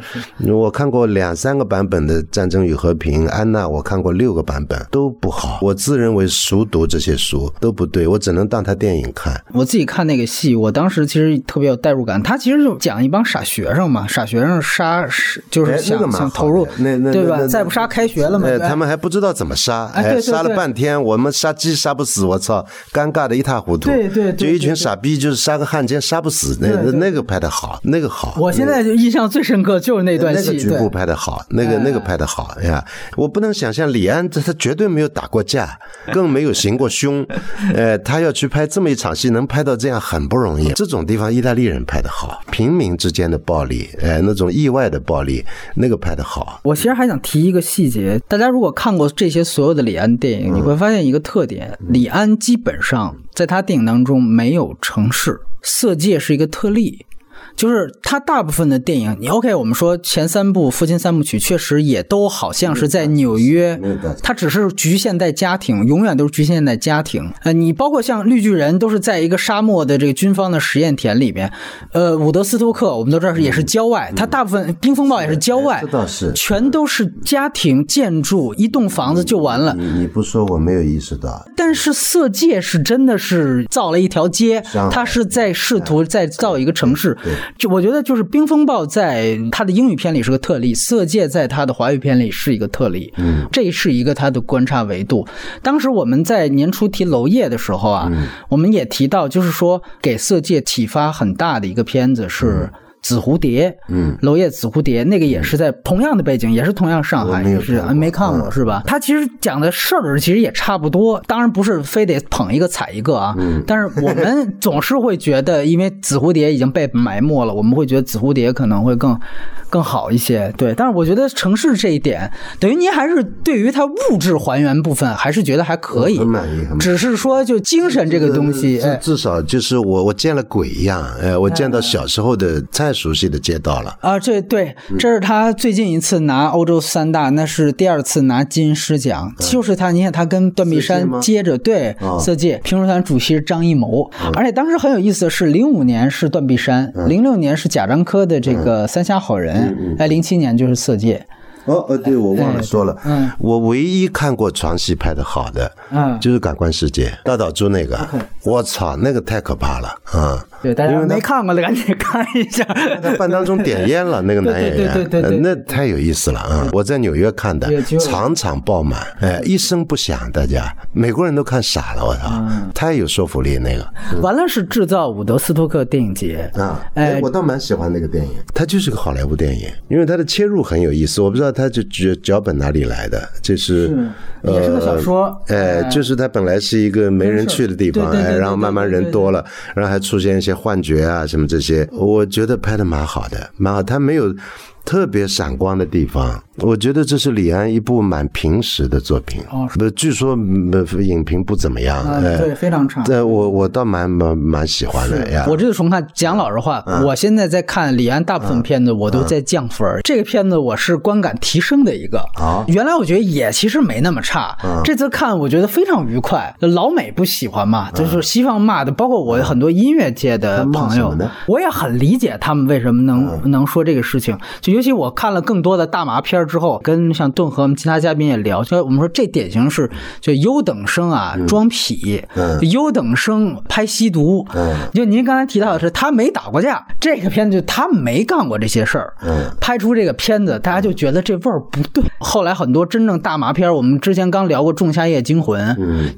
我看过两三个版本的《战争与和平》，安娜我看过六个版本都不好。我自认为熟读这些书都不对，我只能当他电影看。我自己看那个戏，我当时其实特别有代入感。他其实就讲一帮傻学生嘛，傻学生杀就是想想投入，那那对吧？再不杀开学了嘛？他们还不知道怎么杀，哎，杀了半天，我们杀鸡杀不死，我操，尴尬的一塌糊涂。对对。就一群傻逼，就是杀个汉奸杀不死，那那个拍的好，那个好。我现在就印象最深刻就是那段戏，那个局部拍的好，那个那个拍的好呀。我不能想象李安这他绝对没有打过架，更没有行过凶，呃，他要去拍这么一场戏，能拍到这样很不容易。这种地方意大利人拍的好，平民之间的暴力，哎，那种意外的暴力，那个拍的好。我其实还想提一个细节，大家如果看过这些所有的李安电影，你会发现一个特点：李安基本上在他电影当中。没有城市，色戒是一个特例。就是他大部分的电影，你 OK，我们说前三部《父亲三部曲》确实也都好像是在纽约，他只是局限在家庭，永远都是局限在家庭。呃，你包括像《绿巨人》都是在一个沙漠的这个军方的实验田里边，呃，伍德斯托克我们都知道是也是郊外，他大部分《冰风暴》也是郊外，这倒是，全都是家庭建筑，一栋房子就完了。你你不说我没有意识到，但是《色戒》是真的是造了一条街，他是在试图再造一个城市。就我觉得，就是《冰风暴》在他的英语片里是个特例，《色戒》在他的华语片里是一个特例。嗯，这是一个他的观察维度。当时我们在年初提娄烨的时候啊，我们也提到，就是说给《色戒》启发很大的一个片子是。紫蝴蝶，嗯，娄烨紫蝴蝶那个也是在同样的背景，也是同样上海，也是没看过是吧？他其实讲的事儿其实也差不多，当然不是非得捧一个踩一个啊。但是我们总是会觉得，因为紫蝴蝶已经被埋没了，我们会觉得紫蝴蝶可能会更更好一些。对，但是我觉得城市这一点，等于您还是对于它物质还原部分还是觉得还可以，很满意。只是说就精神这个东西，至少就是我我见了鬼一样，哎，我见到小时候的菜。熟悉的街道了啊！这对，这是他最近一次拿欧洲三大，那是第二次拿金狮奖，就是他。你看，他跟段碧山接着对《色戒》，评书团主席是张艺谋，而且当时很有意思的是，零五年是段碧山，零六年是贾樟柯的这个《三峡好人》，哎，零七年就是《色戒》。哦，呃，对我忘了说了，嗯，我唯一看过床戏拍的好的，嗯，就是《感官世界》大岛渚那个，我操，那个太可怕了，啊。对，大家没看过的赶紧看一下。在半当中点烟了，那个男演员，对对对对，那太有意思了啊！我在纽约看的，场场爆满，哎，一声不响，大家美国人都看傻了，我操，太有说服力那个。完了是制造伍德斯托克电影节啊！哎，我倒蛮喜欢那个电影，它就是个好莱坞电影，因为它的切入很有意思。我不知道它就脚脚本哪里来的，这是也是个小说，哎，就是它本来是一个没人去的地方，哎，然后慢慢人多了，然后还出现一些。幻觉啊，什么这些，我觉得拍的蛮好的，蛮好。它没有特别闪光的地方。我觉得这是李安一部蛮平实的作品。哦，不，据说影评不怎么样。对，非常差。对，我我倒蛮蛮蛮喜欢的呀。我这次重看，讲老实话，我现在在看李安大部分片子，我都在降分。这个片子我是观感提升的一个。啊，原来我觉得也其实没那么差。这次看我觉得非常愉快。老美不喜欢嘛，就是西方骂的，包括我很多音乐界的朋友，我也很理解他们为什么能能说这个事情。就尤其我看了更多的大麻片之后，跟像顿河其他嘉宾也聊，就我们说这典型是就优等生啊装痞，优等生拍吸毒。就您刚才提到的是他没打过架，这个片子就他没干过这些事儿，拍出这个片子大家就觉得这味儿不对。后来很多真正大麻片，我们之前刚聊过《仲夏夜惊魂》，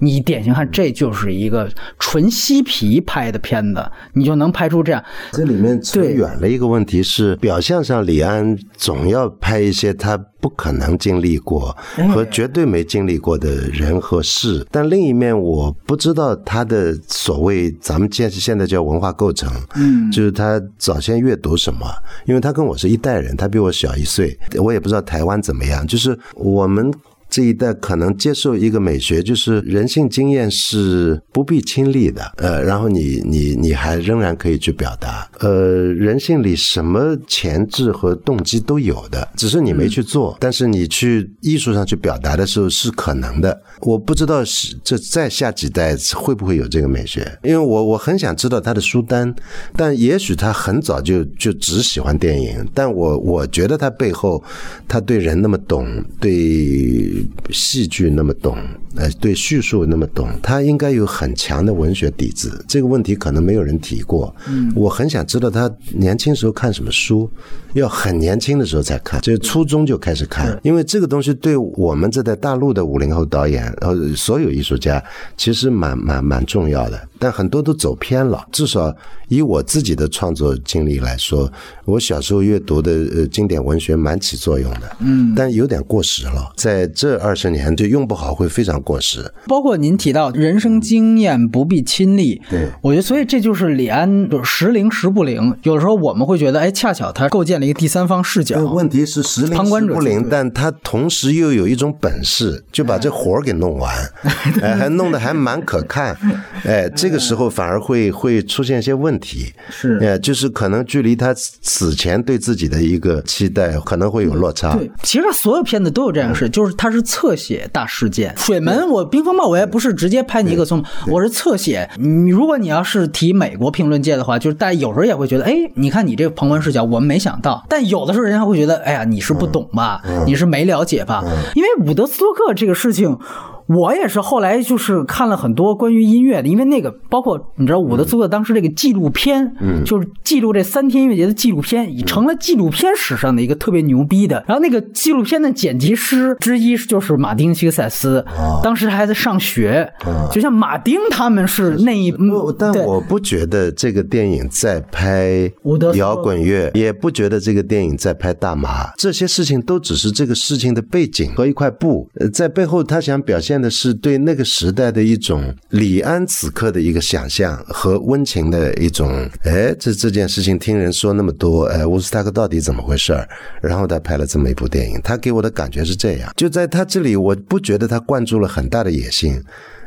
你典型看这就是一个纯嬉皮拍的片子，你就能拍出这样。这里面扯远了一个问题是，表象上李安总要拍一些他。不可能经历过和绝对没经历过的人和事，但另一面我不知道他的所谓咱们现现在叫文化构成，嗯，就是他早先阅读什么，因为他跟我是一代人，他比我小一岁，我也不知道台湾怎么样，就是我们。这一代可能接受一个美学，就是人性经验是不必亲历的，呃，然后你你你还仍然可以去表达，呃，人性里什么潜质和动机都有的，只是你没去做，但是你去艺术上去表达的时候是可能的。我不知道是这再下几代会不会有这个美学，因为我我很想知道他的书单，但也许他很早就就只喜欢电影，但我我觉得他背后他对人那么懂，对。戏剧那么懂，呃，对叙述那么懂，他应该有很强的文学底子。这个问题可能没有人提过。嗯，我很想知道他年轻时候看什么书，要很年轻的时候才看，就是初中就开始看，因为这个东西对我们这代大陆的五零后导演，然后所有艺术家，其实蛮蛮蛮重要的。但很多都走偏了。至少以我自己的创作经历来说，我小时候阅读的呃经典文学蛮起作用的。嗯，但有点过时了。在这。这二十年就用不好会非常过时。包括您提到人生经验不必亲历，对我觉得所以这就是李安就是时灵时不灵。有时候我们会觉得，哎，恰巧他构建了一个第三方视角。问题是时灵旁观者时不灵，但他同时又有一种本事，就把这活儿给弄完，哎，还弄得还蛮可看，哎，这个时候反而会会出现一些问题，是哎，就是可能距离他此前对自己的一个期待可能会有落差。对，其实所有片子都有这样的事，就是他是侧写大事件。水门，我冰风暴我也不是直接拍尼克松，我是侧写。你如果你要是提美国评论界的话，就是大家有时候也会觉得，哎，你看你这个旁观视角，我们没想到。但有的时候人家会觉得，哎呀，你是不懂吧？你是没了解吧？因为伍德斯托克这个事情。我也是后来就是看了很多关于音乐的，因为那个包括你知道伍德斯托克当时这个纪录片，嗯，就是记录这三天音乐节的纪录片，已成了纪录片史上的一个特别牛逼的。然后那个纪录片的剪辑师之一就是马丁·西克塞斯，当时还在上学，就像马丁他们是那一，不，但我不觉得这个电影在拍摇滚乐，也不觉得这个电影在拍大麻，这些事情都只是这个事情的背景和一块布，呃，在背后他想表现那是对那个时代的一种李安此刻的一个想象和温情的一种，哎，这这件事情听人说那么多，哎，乌斯塔克到底怎么回事儿？然后他拍了这么一部电影，他给我的感觉是这样，就在他这里，我不觉得他灌注了很大的野心。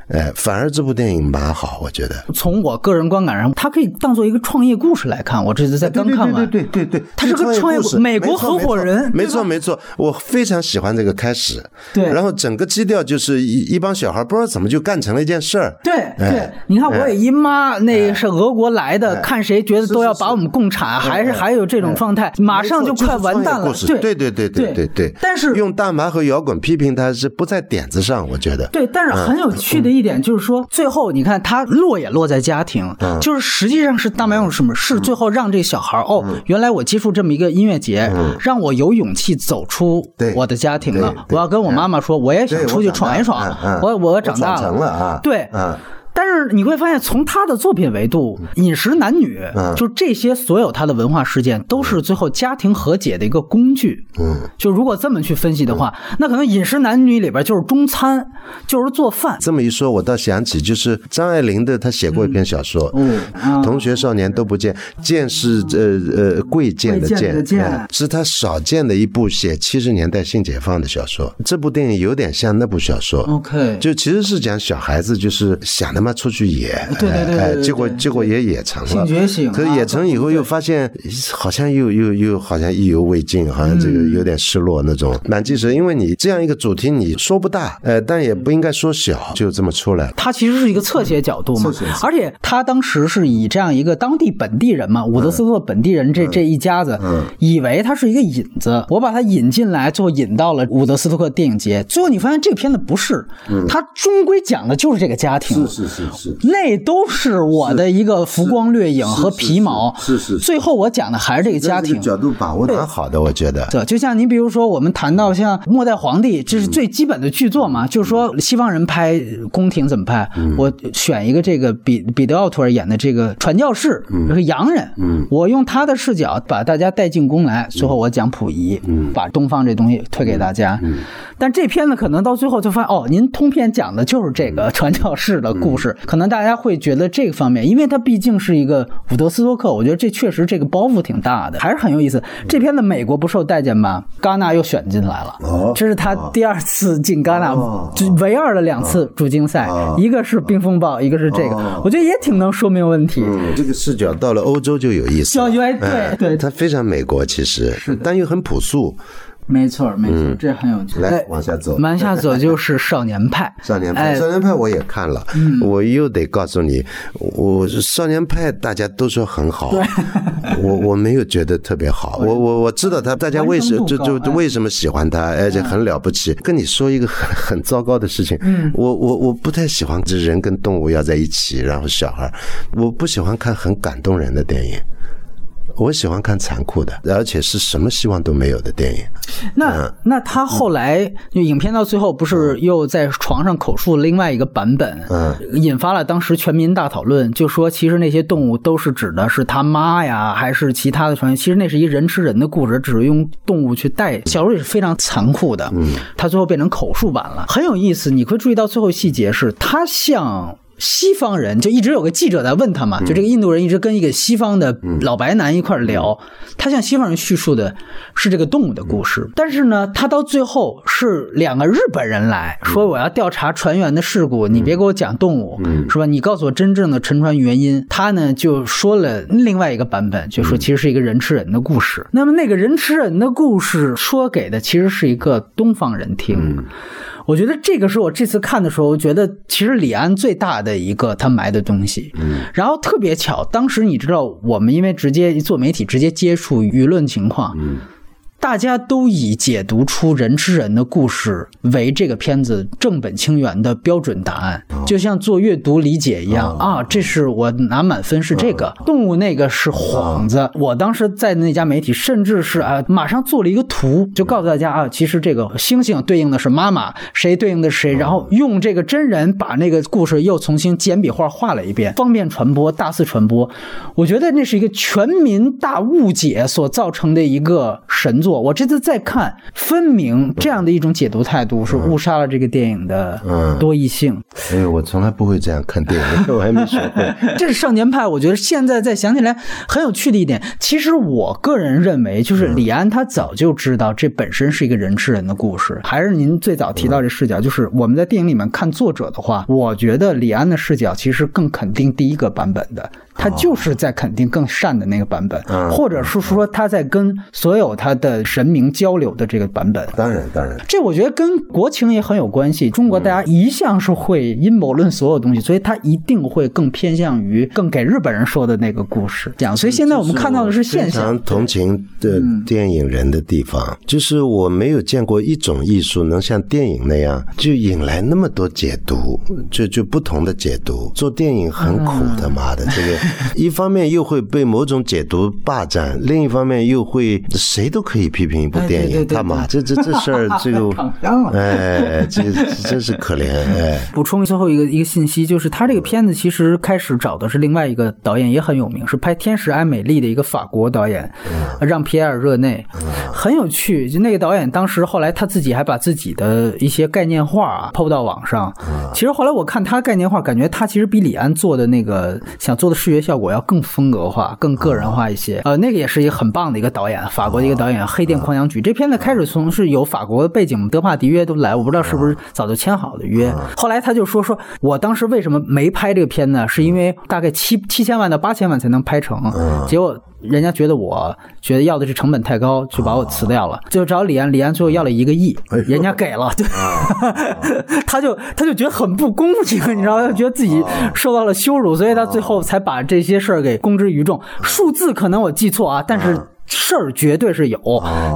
哎，反而这部电影蛮好，我觉得。从我个人观感上，它可以当做一个创业故事来看。我这次在刚看完，对对对对，它是个创业故事，美国合伙人，没错没错，我非常喜欢这个开始。对，然后整个基调就是一一帮小孩不知道怎么就干成了一件事儿。对对，你看我也姨妈那是俄国来的，看谁觉得都要把我们共产，还是还有这种状态，马上就快完蛋了。对对对对对对。但是用大麻和摇滚批评他是不在点子上，我觉得。对，但是很有趣的一点就是说。最后你看，他落也落在家庭，就是实际上是大白用什么？是最后让这小孩哦，原来我接触这么一个音乐节，让我有勇气走出我的家庭了。我要跟我妈妈说，我也想出去闯一闯。我我长大了，对。但是你会发现，从他的作品维度，《饮食男女》就这些所有他的文化事件，都是最后家庭和解的一个工具。嗯，就如果这么去分析的话，那可能《饮食男女》里边就是中餐，就是做饭。这么一说，我倒想起，就是张爱玲的，她写过一篇小说，《同学少年都不见》，见是呃呃贵贱的贱，是他少见的一部写七十年代性解放的小说。这部电影有点像那部小说。OK，就其实是讲小孩子就是想的。他出去野，对对对，哎，结果结果也野成了，性觉醒。可是野成以后又发现，好像又又又好像意犹未尽，好像这个有点失落那种。蛮记实，因为你这样一个主题，你说不大，呃，但也不应该说小，就这么出来。他其实是一个侧写角度嘛，而且他当时是以这样一个当地本地人嘛，伍德斯托本地人这这一家子，以为他是一个引子，我把他引进来，最后引到了伍德斯托克电影节。最后你发现这个片子不是，他终归讲的就是这个家庭。是是。是是，那都是我的一个浮光掠影和皮毛。是是，最后我讲的还是这个家庭角度把握蛮好的，我觉得。对，就像您比如说，我们谈到像《末代皇帝》，这是最基本的剧作嘛，就是说西方人拍宫廷怎么拍，我选一个这个彼彼得奥图尔演的这个传教士，是洋人，我用他的视角把大家带进宫来，最后我讲溥仪，把东方这东西推给大家。但这片子可能到最后就发现，哦，您通篇讲的就是这个传教士的故事，可能大家会觉得这个方面，因为它毕竟是一个伍德斯托克，我觉得这确实这个包袱挺大的，还是很有意思。这片子美国不受待见吧？戛纳又选进来了，这是他第二次进戛纳，就唯二的两次主竞赛，一个是《冰风暴》，一个是这个，我觉得也挺能说明问题。这个视角到了欧洲就有意思，对对，它非常美国，其实是，但又很朴素。没错，没错，这很有趣。来，往下走，往下走就是少年派。少年派，少年派我也看了，我又得告诉你，我少年派大家都说很好，我我没有觉得特别好。我我我知道他，大家为什么就就为什么喜欢他，而且很了不起。跟你说一个很很糟糕的事情，我我我不太喜欢这人跟动物要在一起，然后小孩，我不喜欢看很感动人的电影。我喜欢看残酷的，而且是什么希望都没有的电影。那那他后来就影片到最后不是又在床上口述另外一个版本，嗯，引发了当时全民大讨论，就说其实那些动物都是指的是他妈呀，还是其他的传言？其实那是一人吃人的故事，只是用动物去代。小说也是非常残酷的，嗯，他最后变成口述版了，很有意思。你会注意到最后细节是，他像。西方人就一直有个记者在问他嘛，就这个印度人一直跟一个西方的老白男一块聊，他向西方人叙述的是这个动物的故事，但是呢，他到最后是两个日本人来说我要调查船员的事故，你别给我讲动物，是吧？你告诉我真正的沉船原因。他呢就说了另外一个版本，就说其实是一个人吃人的故事。那么那个人吃人的故事说给的其实是一个东方人听。我觉得这个是我这次看的时候，我觉得其实李安最大的一个他埋的东西。嗯，然后特别巧，当时你知道，我们因为直接做媒体，直接接触舆论情况。嗯。大家都以解读出人吃人的故事为这个片子正本清源的标准答案，就像做阅读理解一样啊，这是我拿满分是这个。动物那个是幌子。我当时在那家媒体，甚至是啊，马上做了一个图，就告诉大家啊，其实这个猩猩对应的是妈妈，谁对应的是谁，然后用这个真人把那个故事又重新简笔画画了一遍，方便传播，大肆传播。我觉得那是一个全民大误解所造成的一个神。我这次再看，分明这样的一种解读态度是误杀了这个电影的多义性。哎，我从来不会这样看电影，我还没学会。这是少年派，我觉得现在再想起来很有趣的一点。其实我个人认为，就是李安他早就知道这本身是一个人吃人的故事。还是您最早提到这视角，就是我们在电影里面看作者的话，我觉得李安的视角其实更肯定第一个版本的。他就是在肯定更善的那个版本，或者是说他在跟所有他的神明交流的这个版本。当然，当然，这我觉得跟国情也很有关系。中国大家一向是会阴谋论所有东西，所以他一定会更偏向于更给日本人说的那个故事讲。所以现在我们看到的是现象。非常同情的电影人的地方，就是我没有见过一种艺术能像电影那样就引来那么多解读，就就不同的解读。做电影很苦的，妈的，这个。一方面又会被某种解读霸占，另一方面又会谁都可以批评一部电影，他妈这这这事儿 这个，哎，这真是可怜哎。补充最后一个一个信息，就是他这个片子其实开始找的是另外一个导演，也很有名，是拍《天使爱美丽》的一个法国导演，让皮埃尔热内，很有趣。就那个导演当时后来他自己还把自己的一些概念画啊抛到网上。其实后来我看他概念画，感觉他其实比李安做的那个想做的视觉。效果要更风格化、更个人化一些。呃，那个也是一个很棒的一个导演，法国的一个导演，《黑店狂想曲》这片子开始从是有法国背景，德帕迪约都来，我不知道是不是早就签好的约。后来他就说说，我当时为什么没拍这个片呢？是因为大概七七千万到八千万才能拍成，结果。人家觉得我觉得要的是成本太高，就把我辞掉了。就找李安，李安最后要了一个亿，人家给了，对，他就他就觉得很不公平，你知道他？觉得自己受到了羞辱，所以他最后才把这些事儿给公之于众。数字可能我记错啊，但是。事儿绝对是有，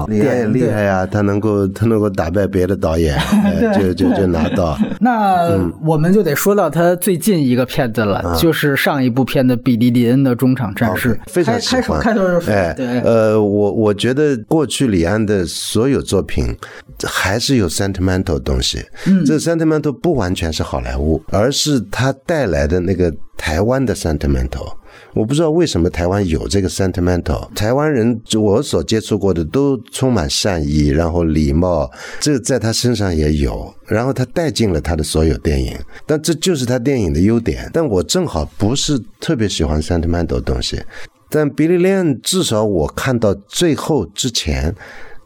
厉害厉害呀！他能够他能够打败别的导演，就就就拿到。那我们就得说到他最近一个片子了，就是上一部片的《比利林恩的中场战士》，非常喜欢。开头是哎，呃，我我觉得过去李安的所有作品还是有 sentimental 东西。嗯，这 sentimental 不完全是好莱坞，而是他带来的那个台湾的 sentimental。我不知道为什么台湾有这个 sentimental，台湾人我所接触过的都充满善意，然后礼貌，这个在他身上也有，然后他带进了他的所有电影，但这就是他电影的优点。但我正好不是特别喜欢 sentimental 东西，但比利链至少我看到最后之前。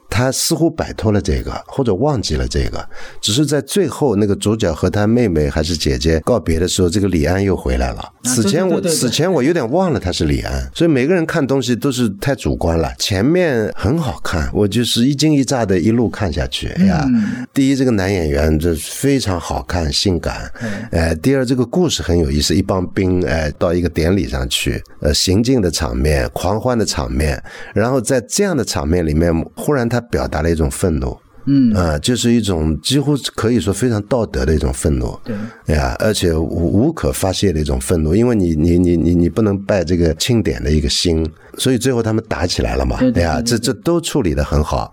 他似乎摆脱了这个，或者忘记了这个，只是在最后那个主角和他妹妹还是姐姐告别的时候，这个李安又回来了。此前我此前我有点忘了他是李安，所以每个人看东西都是太主观了。前面很好看，我就是一惊一乍的一路看下去呀。第一，这个男演员这非常好看，性感。哎，第二，这个故事很有意思，一帮兵哎到一个典礼上去，呃，行进的场面，狂欢的场面，然后在这样的场面里面，忽然他。表达了一种愤怒，嗯。啊、就是一种几乎可以说非常道德的一种愤怒，对，哎呀，而且无无可发泄的一种愤怒，因为你你你你你不能拜这个庆典的一个心，所以最后他们打起来了嘛，对呀，对这这都处理的很好。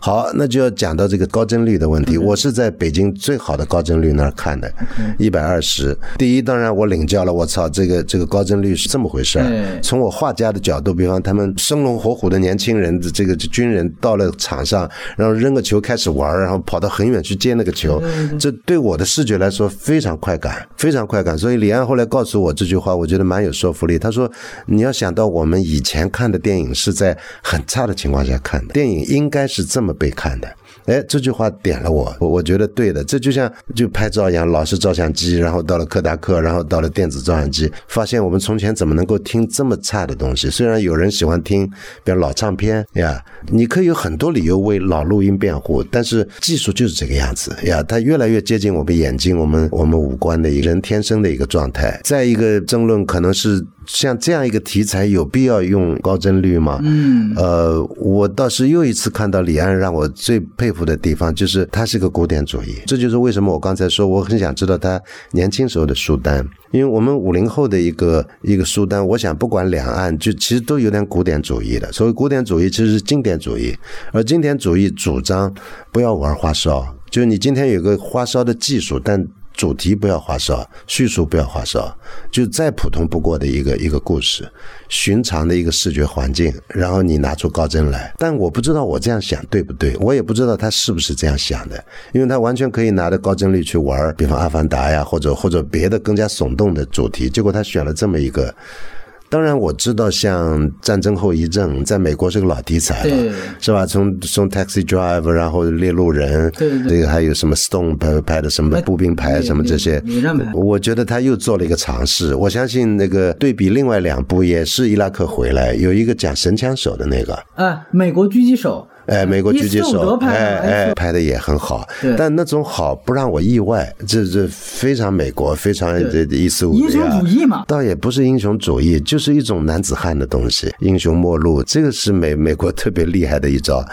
好，那就要讲到这个高帧率的问题。我是在北京最好的高帧率那儿看的，一百二十。第一，当然我领教了，我操，这个这个高帧率是这么回事儿。从我画家的角度，比方他们生龙活虎的年轻人，这个军人到了场上，然后扔个球开始玩儿，然后跑到很远去接那个球，这对我的视觉来说非常快感，非常快感。所以李安后来告诉我这句话，我觉得蛮有说服力。他说：“你要想到我们以前看的电影是在很差的情况下看的，电影应该是这么被看的。”哎，这句话点了我，我我觉得对的。这就像就拍照一样，老式照相机，然后到了柯达克，然后到了电子照相机，发现我们从前怎么能够听这么差的东西？虽然有人喜欢听，比如老唱片呀，你可以有很多理由为老录音辩护，但是技术就是这个样子呀，它越来越接近我们眼睛、我们我们五官的一个人天生的一个状态。再一个争论可能是像这样一个题材，有必要用高帧率吗？嗯，呃，我倒是又一次看到李安让我最佩服的地方，就是他是个古典主义。这就是为什么我刚才说我很想知道他年轻时候的书单，因为我们五零后的一个一个书单，我想不管两岸，就其实都有点古典主义的。所谓古典主义，其实是经典主义，而经典主义主张不要玩花哨，就是你今天有个花哨的技术，但主题不要花哨，叙述不要花哨，就再普通不过的一个一个故事，寻常的一个视觉环境，然后你拿出高帧来。但我不知道我这样想对不对，我也不知道他是不是这样想的，因为他完全可以拿着高帧率去玩，比方《阿凡达》呀，或者或者别的更加耸动的主题，结果他选了这么一个。当然我知道，像战争后遗症，在美国是个老题材了，是吧？从从 Taxi Driver，然后猎鹿人，对对对。这个还有什么 Stone 拍拍的什么步兵排什么这些，我觉得他又做了一个尝试。我相信那个对比另外两部也是伊拉克回来，有一个讲神枪手的那个，啊，美国狙击手，哎，美国狙击手，哎哎，拍的也很好，但那种好不让我意外，这这非常美国，非常这伊斯伍德英雄主义嘛，倒也不是英雄主义，就是一种男子汉的东西，英雄末路，这个是美美国特别厉害的一招。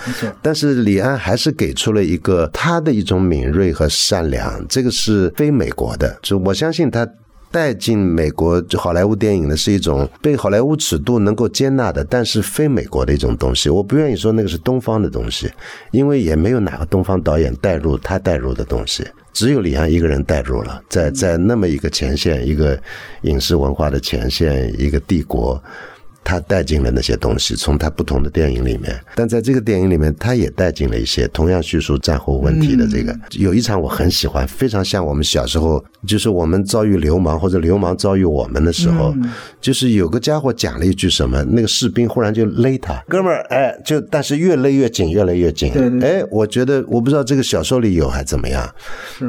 但是李安还是给出了一个他的一种敏锐和善良，这个是非美国的，就我相信他。带进美国就好莱坞电影的是一种被好莱坞尺度能够接纳的，但是非美国的一种东西。我不愿意说那个是东方的东西，因为也没有哪个东方导演带入他带入的东西，只有李安一个人带入了，在在那么一个前线，一个影视文化的前线，一个帝国。他带进了那些东西，从他不同的电影里面，但在这个电影里面，他也带进了一些同样叙述战后问题的这个。有一场我很喜欢，非常像我们小时候，就是我们遭遇流氓或者流氓遭遇我们的时候，就是有个家伙讲了一句什么，那个士兵忽然就勒他，哥们儿，哎，就但是越勒越紧，越勒越紧。对对对。哎，我觉得我不知道这个小说里有还怎么样，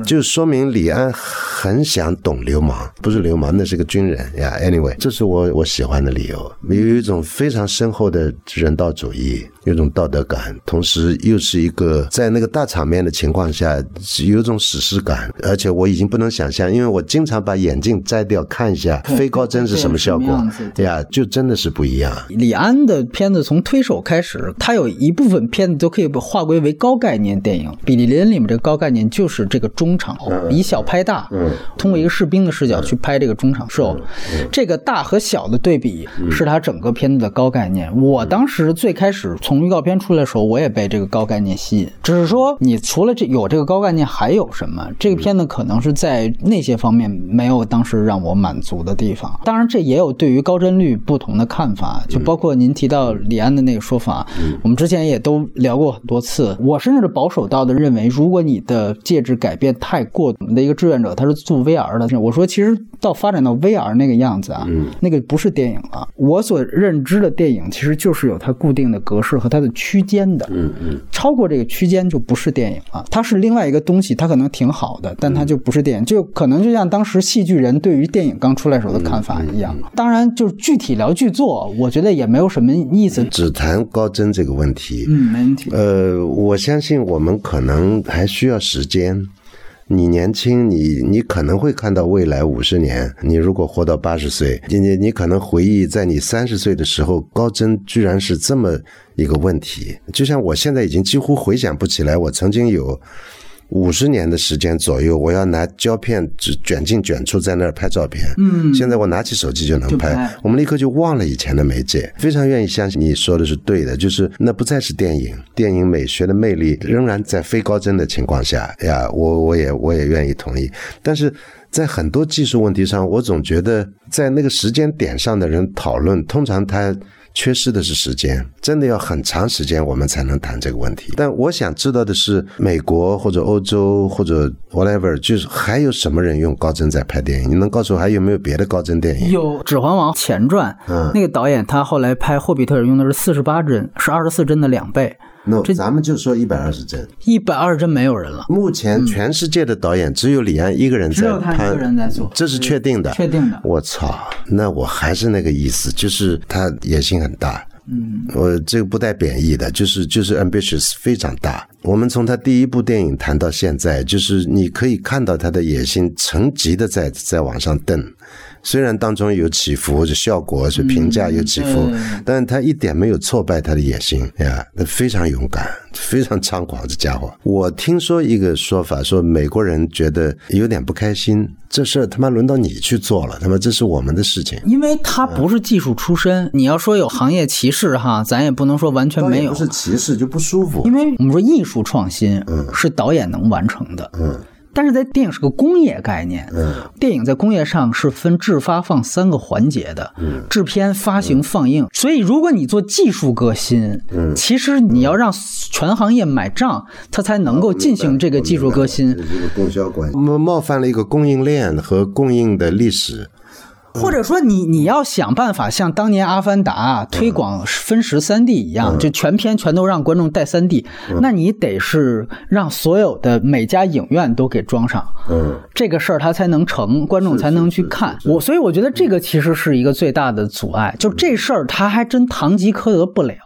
就说明李安很想懂流氓，不是流氓，那是个军人。呀。Anyway，这是我我喜欢的理由，有一种非常深厚的人道主义，有一种道德感，同时又是一个在那个大场面的情况下有一种史诗感，而且我已经不能想象，因为我经常把眼镜摘掉看一下飞高帧是什么效果什么样子呀，就真的是不一样。李安的片子从推手开始，他有一部分片子都可以被划归为高概念电影。比利林里面这个高概念就是这个中场偶，以小拍大，通过一个士兵的视角去拍这个中场兽。这个大和小的对比是他整个片子的高概念。我当时最开始从预告片出来的时候，我也被这个高概念吸引，只是说你除了这有这个高概念，还有什么？这个片子可能是在那些方面没有当时让我满足的地方。当然，这也有对于高帧率不同的看法，就包括您提到李安的那个说法，我们之前也都聊过很多次。我甚至保守到的认为，如果你的介质改变太过，我们的一个志愿者他是做 VR 的，我说其实到发展到 VR 那个样子啊，那个不是电影了。我所认知的电影其实就是有它固定的格式和它的区间的，嗯嗯，超过这个区间就不是电影了，它是另外一个东西，它可能挺好的，但它就不是电影，就可能就像当时戏剧人对于电影刚出来时候的看法一样。当然，就是具体聊剧作，我觉得也没有什么意思。只谈高帧这个问题，嗯，没问题。呃，我相信我们可能还需要时间，你年轻，你你可能会看到未来五十年。你如果活到八十岁，你你你可能回忆在你三十岁的时候，高真居然是这么一个问题。就像我现在已经几乎回想不起来，我曾经有。五十年的时间左右，我要拿胶片纸卷进卷出，在那儿拍照片。嗯，现在我拿起手机就能拍，我们立刻就忘了以前的媒介。非常愿意相信你说的是对的，就是那不再是电影，电影美学的魅力仍然在非高帧的情况下呀。我我也我也愿意同意，但是在很多技术问题上，我总觉得在那个时间点上的人讨论，通常他。缺失的是时间，真的要很长时间我们才能谈这个问题。但我想知道的是，美国或者欧洲或者 whatever，就是还有什么人用高帧在拍电影？你能告诉我还有没有别的高帧电影？有《指环王》前传，嗯，那个导演他后来拍《霍比特人》用的是四十八帧，是二十四帧的两倍。那咱们就说一百二十帧，一百二十帧没有人了。目前全世界的导演只有李安一个人在拍，一个人在做，这是确定的。确定的。我操，那我还是那个意思，就是他野心很大。嗯，我这个不带贬义的，就是就是 ambitious 非常大。我们从他第一部电影谈到现在，就是你可以看到他的野心成级的在在往上蹬。虽然当中有起伏，这效果是评价有起伏，但他一点没有挫败他的野心呀，他非常勇敢，非常猖狂，这家伙。我听说一个说法，说美国人觉得有点不开心，这事儿他妈轮到你去做了，他妈这是我们的事情。因为他不是技术出身，你要说有行业歧视哈，咱也不能说完全没有。不是歧视就不舒服，因为我们说艺术创新，嗯，是导演能完成的，嗯。但是在电影是个工业概念，嗯，电影在工业上是分制、发、放三个环节的，嗯，制片、发行、放映。所以如果你做技术革新，嗯，其实你要让全行业买账，它才能够进行这个技术革新。这个供销关系，冒冒犯了一个供应链和供应的历史。或者说，你你要想办法像当年《阿凡达》推广分时三 D 一样，就全片全都让观众带三 D，那你得是让所有的每家影院都给装上，嗯，这个事儿它才能成，观众才能去看。我所以我觉得这个其实是一个最大的阻碍，就这事儿他还真堂吉诃德不了。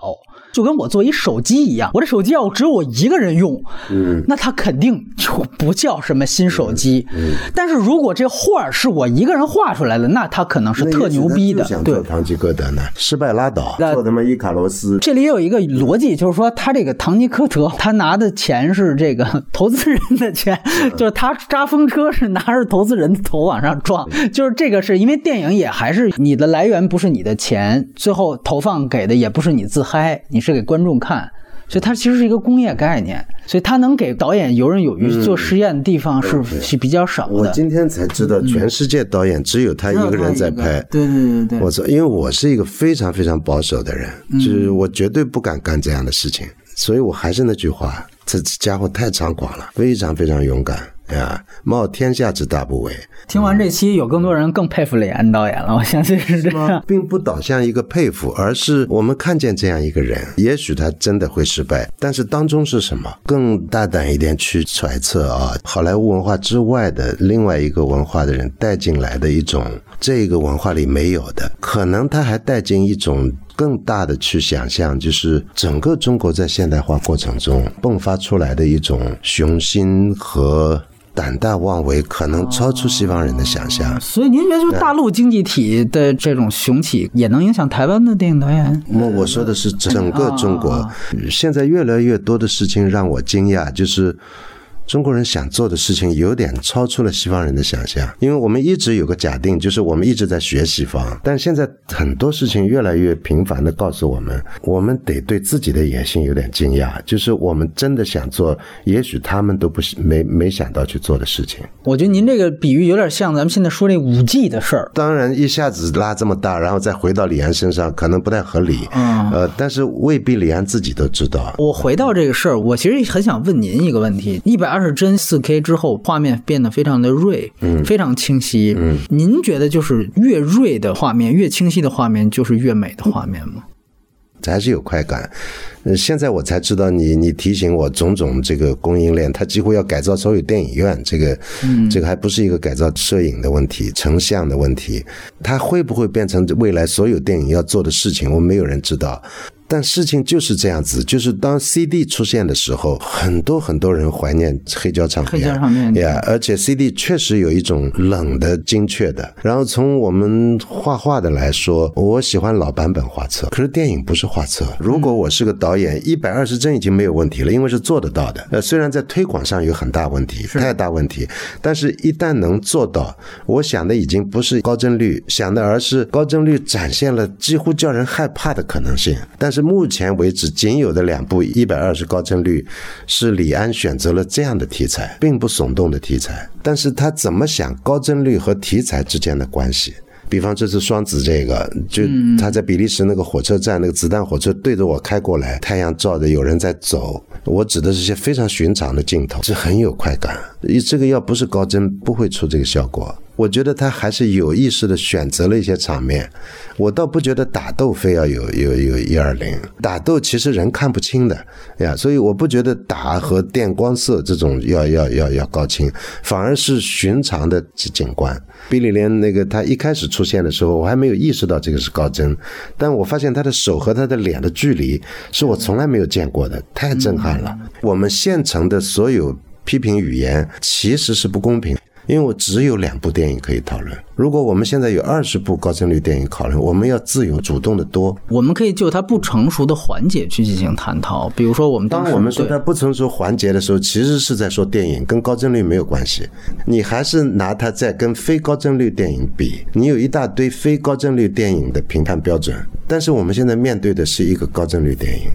就跟我做一手机一样，我这手机要只有我一个人用，嗯，那它肯定就不叫什么新手机。嗯，但是如果这画是我一个人画出来的，那它可能是特牛逼的。对，堂吉诃德呢，失败拉倒，做他妈伊卡罗斯。这里有一个逻辑，就是说他这个堂吉诃德，他拿的钱是这个投资人的钱，就是他扎风车是拿着投资人的头往上撞，就是这个是因为电影也还是你的来源不是你的钱，最后投放给的也不是你自嗨，你。是给观众看，所以它其实是一个工业概念，所以它能给导演游刃有余做实验的地方是是比较少的。我今天才知道，全世界导演只有他一个人在拍。对对对对，我操！因为我是一个非常非常保守的人，就是我绝对不敢干这样的事情，所以我还是那句话，这家伙太猖狂了，非常非常勇敢。呀，冒天下之大不韪。听完这期，有更多人更佩服李安导演了。我相信是这样，并不导向一个佩服，而是我们看见这样一个人，也许他真的会失败，但是当中是什么？更大胆一点去揣测啊，好莱坞文化之外的另外一个文化的人带进来的一种，这个文化里没有的，可能他还带进一种更大的去想象，就是整个中国在现代化过程中迸发出来的一种雄心和。胆大妄为，可能超出西方人的想象。所以您觉得，就大陆经济体的这种雄起，也能影响台湾的电影导演？我我说的是整个中国，现在越来越多的事情让我惊讶，就是。中国人想做的事情有点超出了西方人的想象，因为我们一直有个假定，就是我们一直在学西方，但现在很多事情越来越频繁的告诉我们，我们得对自己的野心有点惊讶，就是我们真的想做，也许他们都不没没想到去做的事情。我觉得您这个比喻有点像咱们现在说那五 G 的事儿。当然，一下子拉这么大，然后再回到李安身上，可能不太合理。嗯，呃，但是未必李安自己都知道。我回到这个事儿，我其实很想问您一个问题：一百。二十帧四 K 之后，画面变得非常的锐，嗯，非常清晰。嗯，您觉得就是越锐的画面，越清晰的画面，就是越美的画面吗？还是有快感。呃，现在我才知道，你你提醒我种种这个供应链，它几乎要改造所有电影院。这个，嗯，这个还不是一个改造摄影的问题，成像的问题。它会不会变成未来所有电影要做的事情？我们没有人知道。但事情就是这样子，就是当 CD 出现的时候，很多很多人怀念黑胶唱片，黑胶唱片呀，而且 CD 确实有一种冷的精确的。然后从我们画画的来说，我喜欢老版本画册，可是电影不是画册。如果我是个导演，一百二十帧已经没有问题了，因为是做得到的。呃，虽然在推广上有很大问题，太大问题，但是一旦能做到，我想的已经不是高帧率，想的而是高帧率展现了几乎叫人害怕的可能性。但是目前为止，仅有的两部一百二十高帧率，是李安选择了这样的题材，并不耸动的题材。但是他怎么想高帧率和题材之间的关系？比方这次双子这个，就他在比利时那个火车站，那个子弹火车对着我开过来，太阳照着，有人在走。我指的是些非常寻常的镜头，这很有快感。这个要不是高帧，不会出这个效果。我觉得他还是有意识的选择了一些场面，我倒不觉得打斗非要有有有一二零，打斗其实人看不清的呀，所以我不觉得打和电光色这种要要要要高清，反而是寻常的景观。比利连那个他一开始出现的时候，我还没有意识到这个是高帧，但我发现他的手和他的脸的距离是我从来没有见过的，太震撼了。我们现成的所有批评语言其实是不公平。因为我只有两部电影可以讨论。如果我们现在有二十部高帧率电影讨论，我们要自由主动的多。我们可以就它不成熟的环节去进行探讨。比如说，我们当我们说它不成熟环节的时候，其实是在说电影跟高帧率没有关系。你还是拿它在跟非高帧率电影比，你有一大堆非高帧率电影的评判标准。但是我们现在面对的是一个高帧率电影。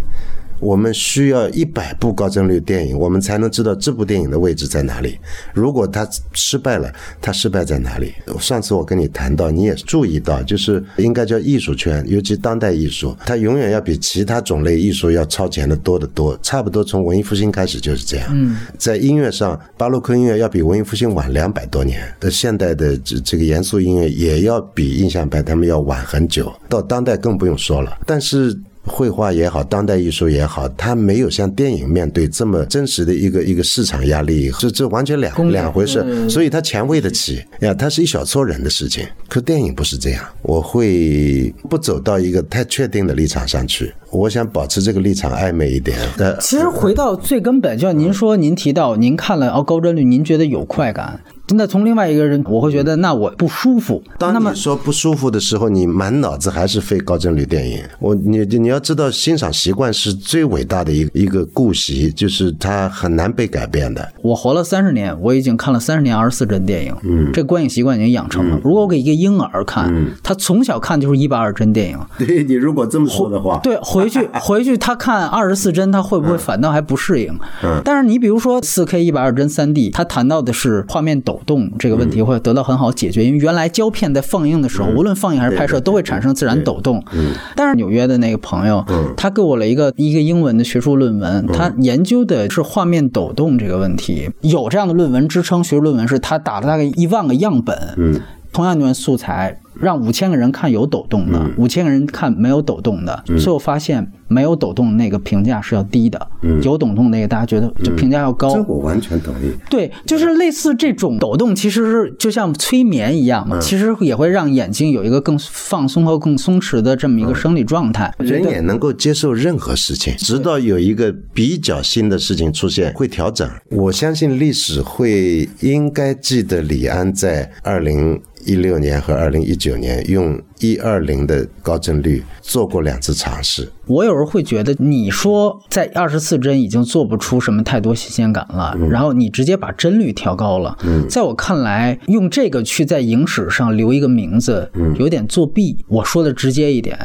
我们需要一百部高帧率电影，我们才能知道这部电影的位置在哪里。如果它失败了，它失败在哪里？上次我跟你谈到，你也注意到，就是应该叫艺术圈，尤其当代艺术，它永远要比其他种类艺术要超前的多得多。差不多从文艺复兴开始就是这样。嗯，在音乐上，巴洛克音乐要比文艺复兴晚两百多年，呃，现代的这这个严肃音乐也要比印象派他们要晚很久，到当代更不用说了。但是。绘画也好，当代艺术也好，它没有像电影面对这么真实的一个一个市场压力，这这完全两两回事。所以它前卫得起呀，它是一小撮人的事情。可电影不是这样，我会不走到一个太确定的立场上去，我想保持这个立场暧昧一点。呃，其实回到最根本，就像您说，您提到您看了哦高帧率，您觉得有快感。那从另外一个人，我会觉得那我不舒服。当你说不舒服的时候，你满脑子还是非高帧率电影。我你你要知道，欣赏习惯是最伟大的一一个固习，就是它很难被改变的。我活了三十年，我已经看了三十年二十四帧电影，嗯，这观影习惯已经养成了。如果我给一个婴儿看，他从小看就是一百二十帧电影。对你如果这么说的话，对，回去 回去他看二十四帧，他会不会反倒还不适应？嗯，但是你比如说四 K 一百二帧三 D，他谈到的是画面抖。动这个问题会得到很好解决，因为原来胶片在放映的时候，无论放映还是拍摄，都会产生自然抖动。嗯，但是纽约的那个朋友，他给我了一个一个英文的学术论文，他研究的是画面抖动这个问题。有这样的论文支撑，学术论文是他打了大概一万个样本，嗯，同样一段素材。让五千个人看有抖动的，五千个人看没有抖动的，最后发现没有抖动那个评价是要低的，有抖动那个大家觉得就评价要高。这我完全同意。对，就是类似这种抖动，其实是就像催眠一样嘛，其实也会让眼睛有一个更放松和更松弛的这么一个生理状态。人也能够接受任何事情，直到有一个比较新的事情出现，会调整。我相信历史会应该记得李安在二零。一六年和二零一九年用一二零的高帧率做过两次尝试。我有时候会觉得，你说在二十四帧已经做不出什么太多新鲜感了，然后你直接把帧率调高了。嗯在我看来，用这个去在影史上留一个名字，有点作弊。我说的直接一点，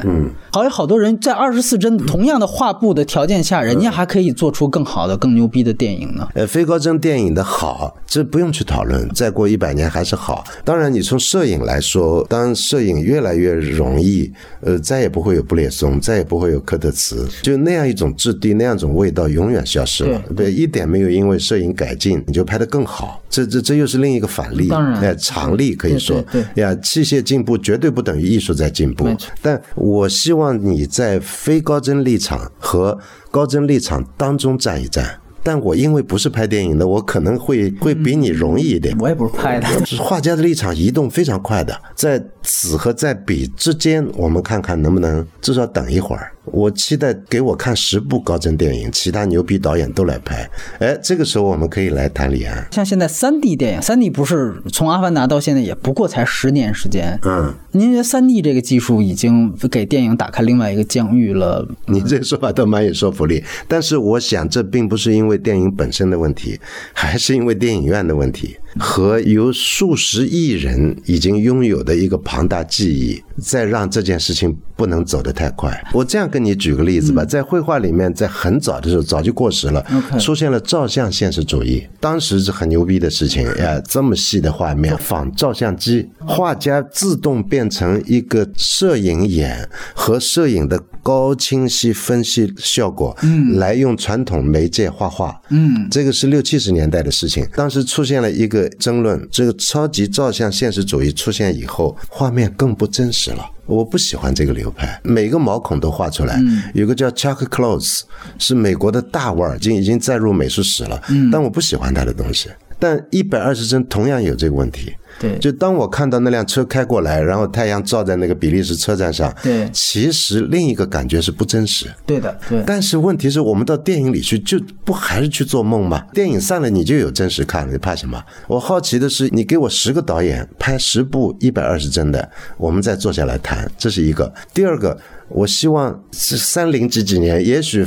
好有好多人在二十四帧同样的画布的条件下，人家还可以做出更好的、更牛逼的电影呢。呃，非高帧电影的好，这不用去讨论，再过一百年还是好。当然，你从摄影来说，当摄影越来越容易，呃，再也不会有布列松，再也不会有。科特茨就那样一种质地，那样一种味道，永远消失了。对，一点没有因为摄影改进，你就拍得更好。这这这又是另一个反例，哎，常例可以说。对呀，器械进步绝对不等于艺术在进步。但我希望你在非高帧立场和高帧立场当中站一站。但我因为不是拍电影的，我可能会会比你容易一点。我也不是拍的。画家的立场移动非常快的，在此和在彼之间，我们看看能不能至少等一会儿。我期待给我看十部高帧电影，其他牛逼导演都来拍。哎，这个时候我们可以来谈李安。像现在三 D 电影，三 D 不是从《阿凡达》到现在也不过才十年时间。嗯，您觉得三 D 这个技术已经给电影打开另外一个疆域了？你这个说法倒蛮有说服力。但是我想，这并不是因为电影本身的问题，还是因为电影院的问题和有数十亿人已经拥有的一个庞大记忆，再让这件事情不能走得太快。我这样跟你举个例子吧，在绘画里面，在很早的时候早就过时了，出现了照相现实主义，当时是很牛逼的事情 哎，这么细的画面仿照相机，画家自动变成一个摄影眼和摄影的高清晰分析效果，嗯，来用传统媒介画画，嗯，这个是六七十年代的事情，当时出现了一个争论，这个超级照相现实主义出现以后，画面更不真实了。我不喜欢这个流派，每个毛孔都画出来。有个叫 Chuck Close，是美国的大腕儿，已经已经载入美术史了。但我不喜欢他的东西。但一百二十帧同样有这个问题。对，就当我看到那辆车开过来，然后太阳照在那个比利时车站上，对，其实另一个感觉是不真实。对的，对。但是问题是我们到电影里去，就不还是去做梦吗？电影散了，你就有真实看了，你怕什么？我好奇的是，你给我十个导演拍十部一百二十帧的，我们再坐下来谈，这是一个。第二个。我希望是三零几几年，也许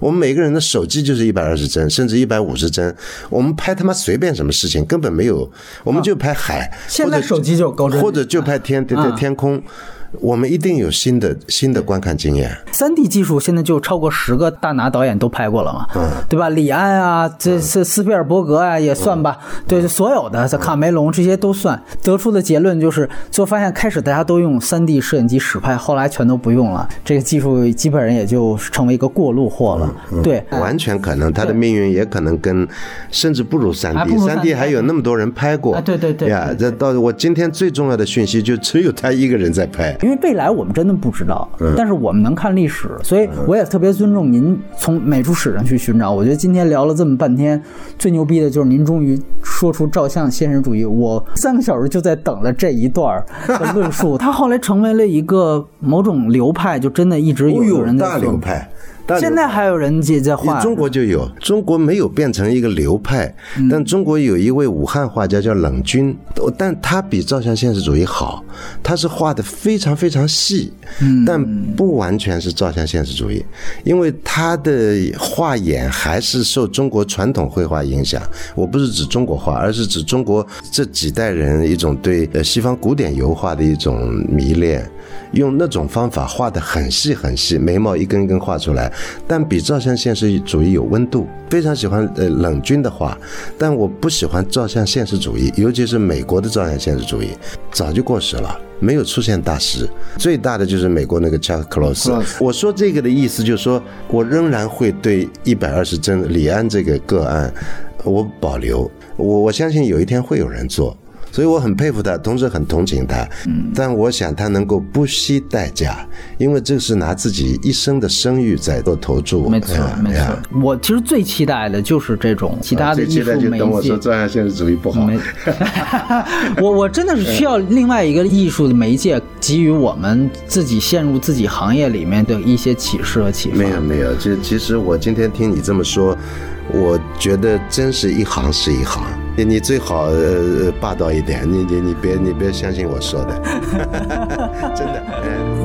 我们每个人的手机就是一百二十帧，甚至一百五十帧。我们拍他妈随便什么事情，根本没有，我们就拍海，现在手机就高帧，或者就拍天天天空。我们一定有新的新的观看经验。三 D 技术现在就超过十个大拿导演都拍过了嘛？嗯，对吧？李安啊，这是斯皮尔伯格啊，也算吧。对，所有的卡梅隆这些都算。得出的结论就是，最后发现开始大家都用三 D 摄影机实拍，后来全都不用了。这个技术基本上也就成为一个过路货了。对，完全可能他的命运也可能跟甚至不如三 D。三 D 还有那么多人拍过。对对对。呀，这到我今天最重要的讯息就只有他一个人在拍。因为未来我们真的不知道，但是我们能看历史，所以我也特别尊重您从美术史上去寻找。我觉得今天聊了这么半天，最牛逼的就是您终于说出照相现实主义。我三个小时就在等了这一段的论述，他后来成为了一个某种流派，就真的一直有人在大流派。现在还有人在在画，中国就有，中国没有变成一个流派，但中国有一位武汉画家叫冷军，但他比照相现实主义好，他是画的非常非常细，但不完全是照相现实主义，因为他的画眼还是受中国传统绘画影响。我不是指中国画，而是指中国这几代人一种对呃西方古典油画的一种迷恋。用那种方法画的很细很细，眉毛一根一根画出来，但比照相现实主义有温度。非常喜欢呃冷军的话，但我不喜欢照相现实主义，尤其是美国的照相现实主义，早就过时了，没有出现大师。最大的就是美国那个 Chuck Close。我说这个的意思就是说，我仍然会对一百二十帧李安这个个案，我保留。我我相信有一天会有人做。所以我很佩服他，同时很同情他。嗯，但我想他能够不惜代价，因为这是拿自己一生的声誉在做投注。没错，没错。我其实最期待的就是这种其他的艺术媒介。等我说照相现实主义不好。我我真的是需要另外一个艺术的媒介，给予我们自己陷入自己行业里面的一些启示和启发。没有没有，就其实我今天听你这么说。我觉得真是一行是一行，你你最好呃霸道一点，你你你别你别相信我说的，真的。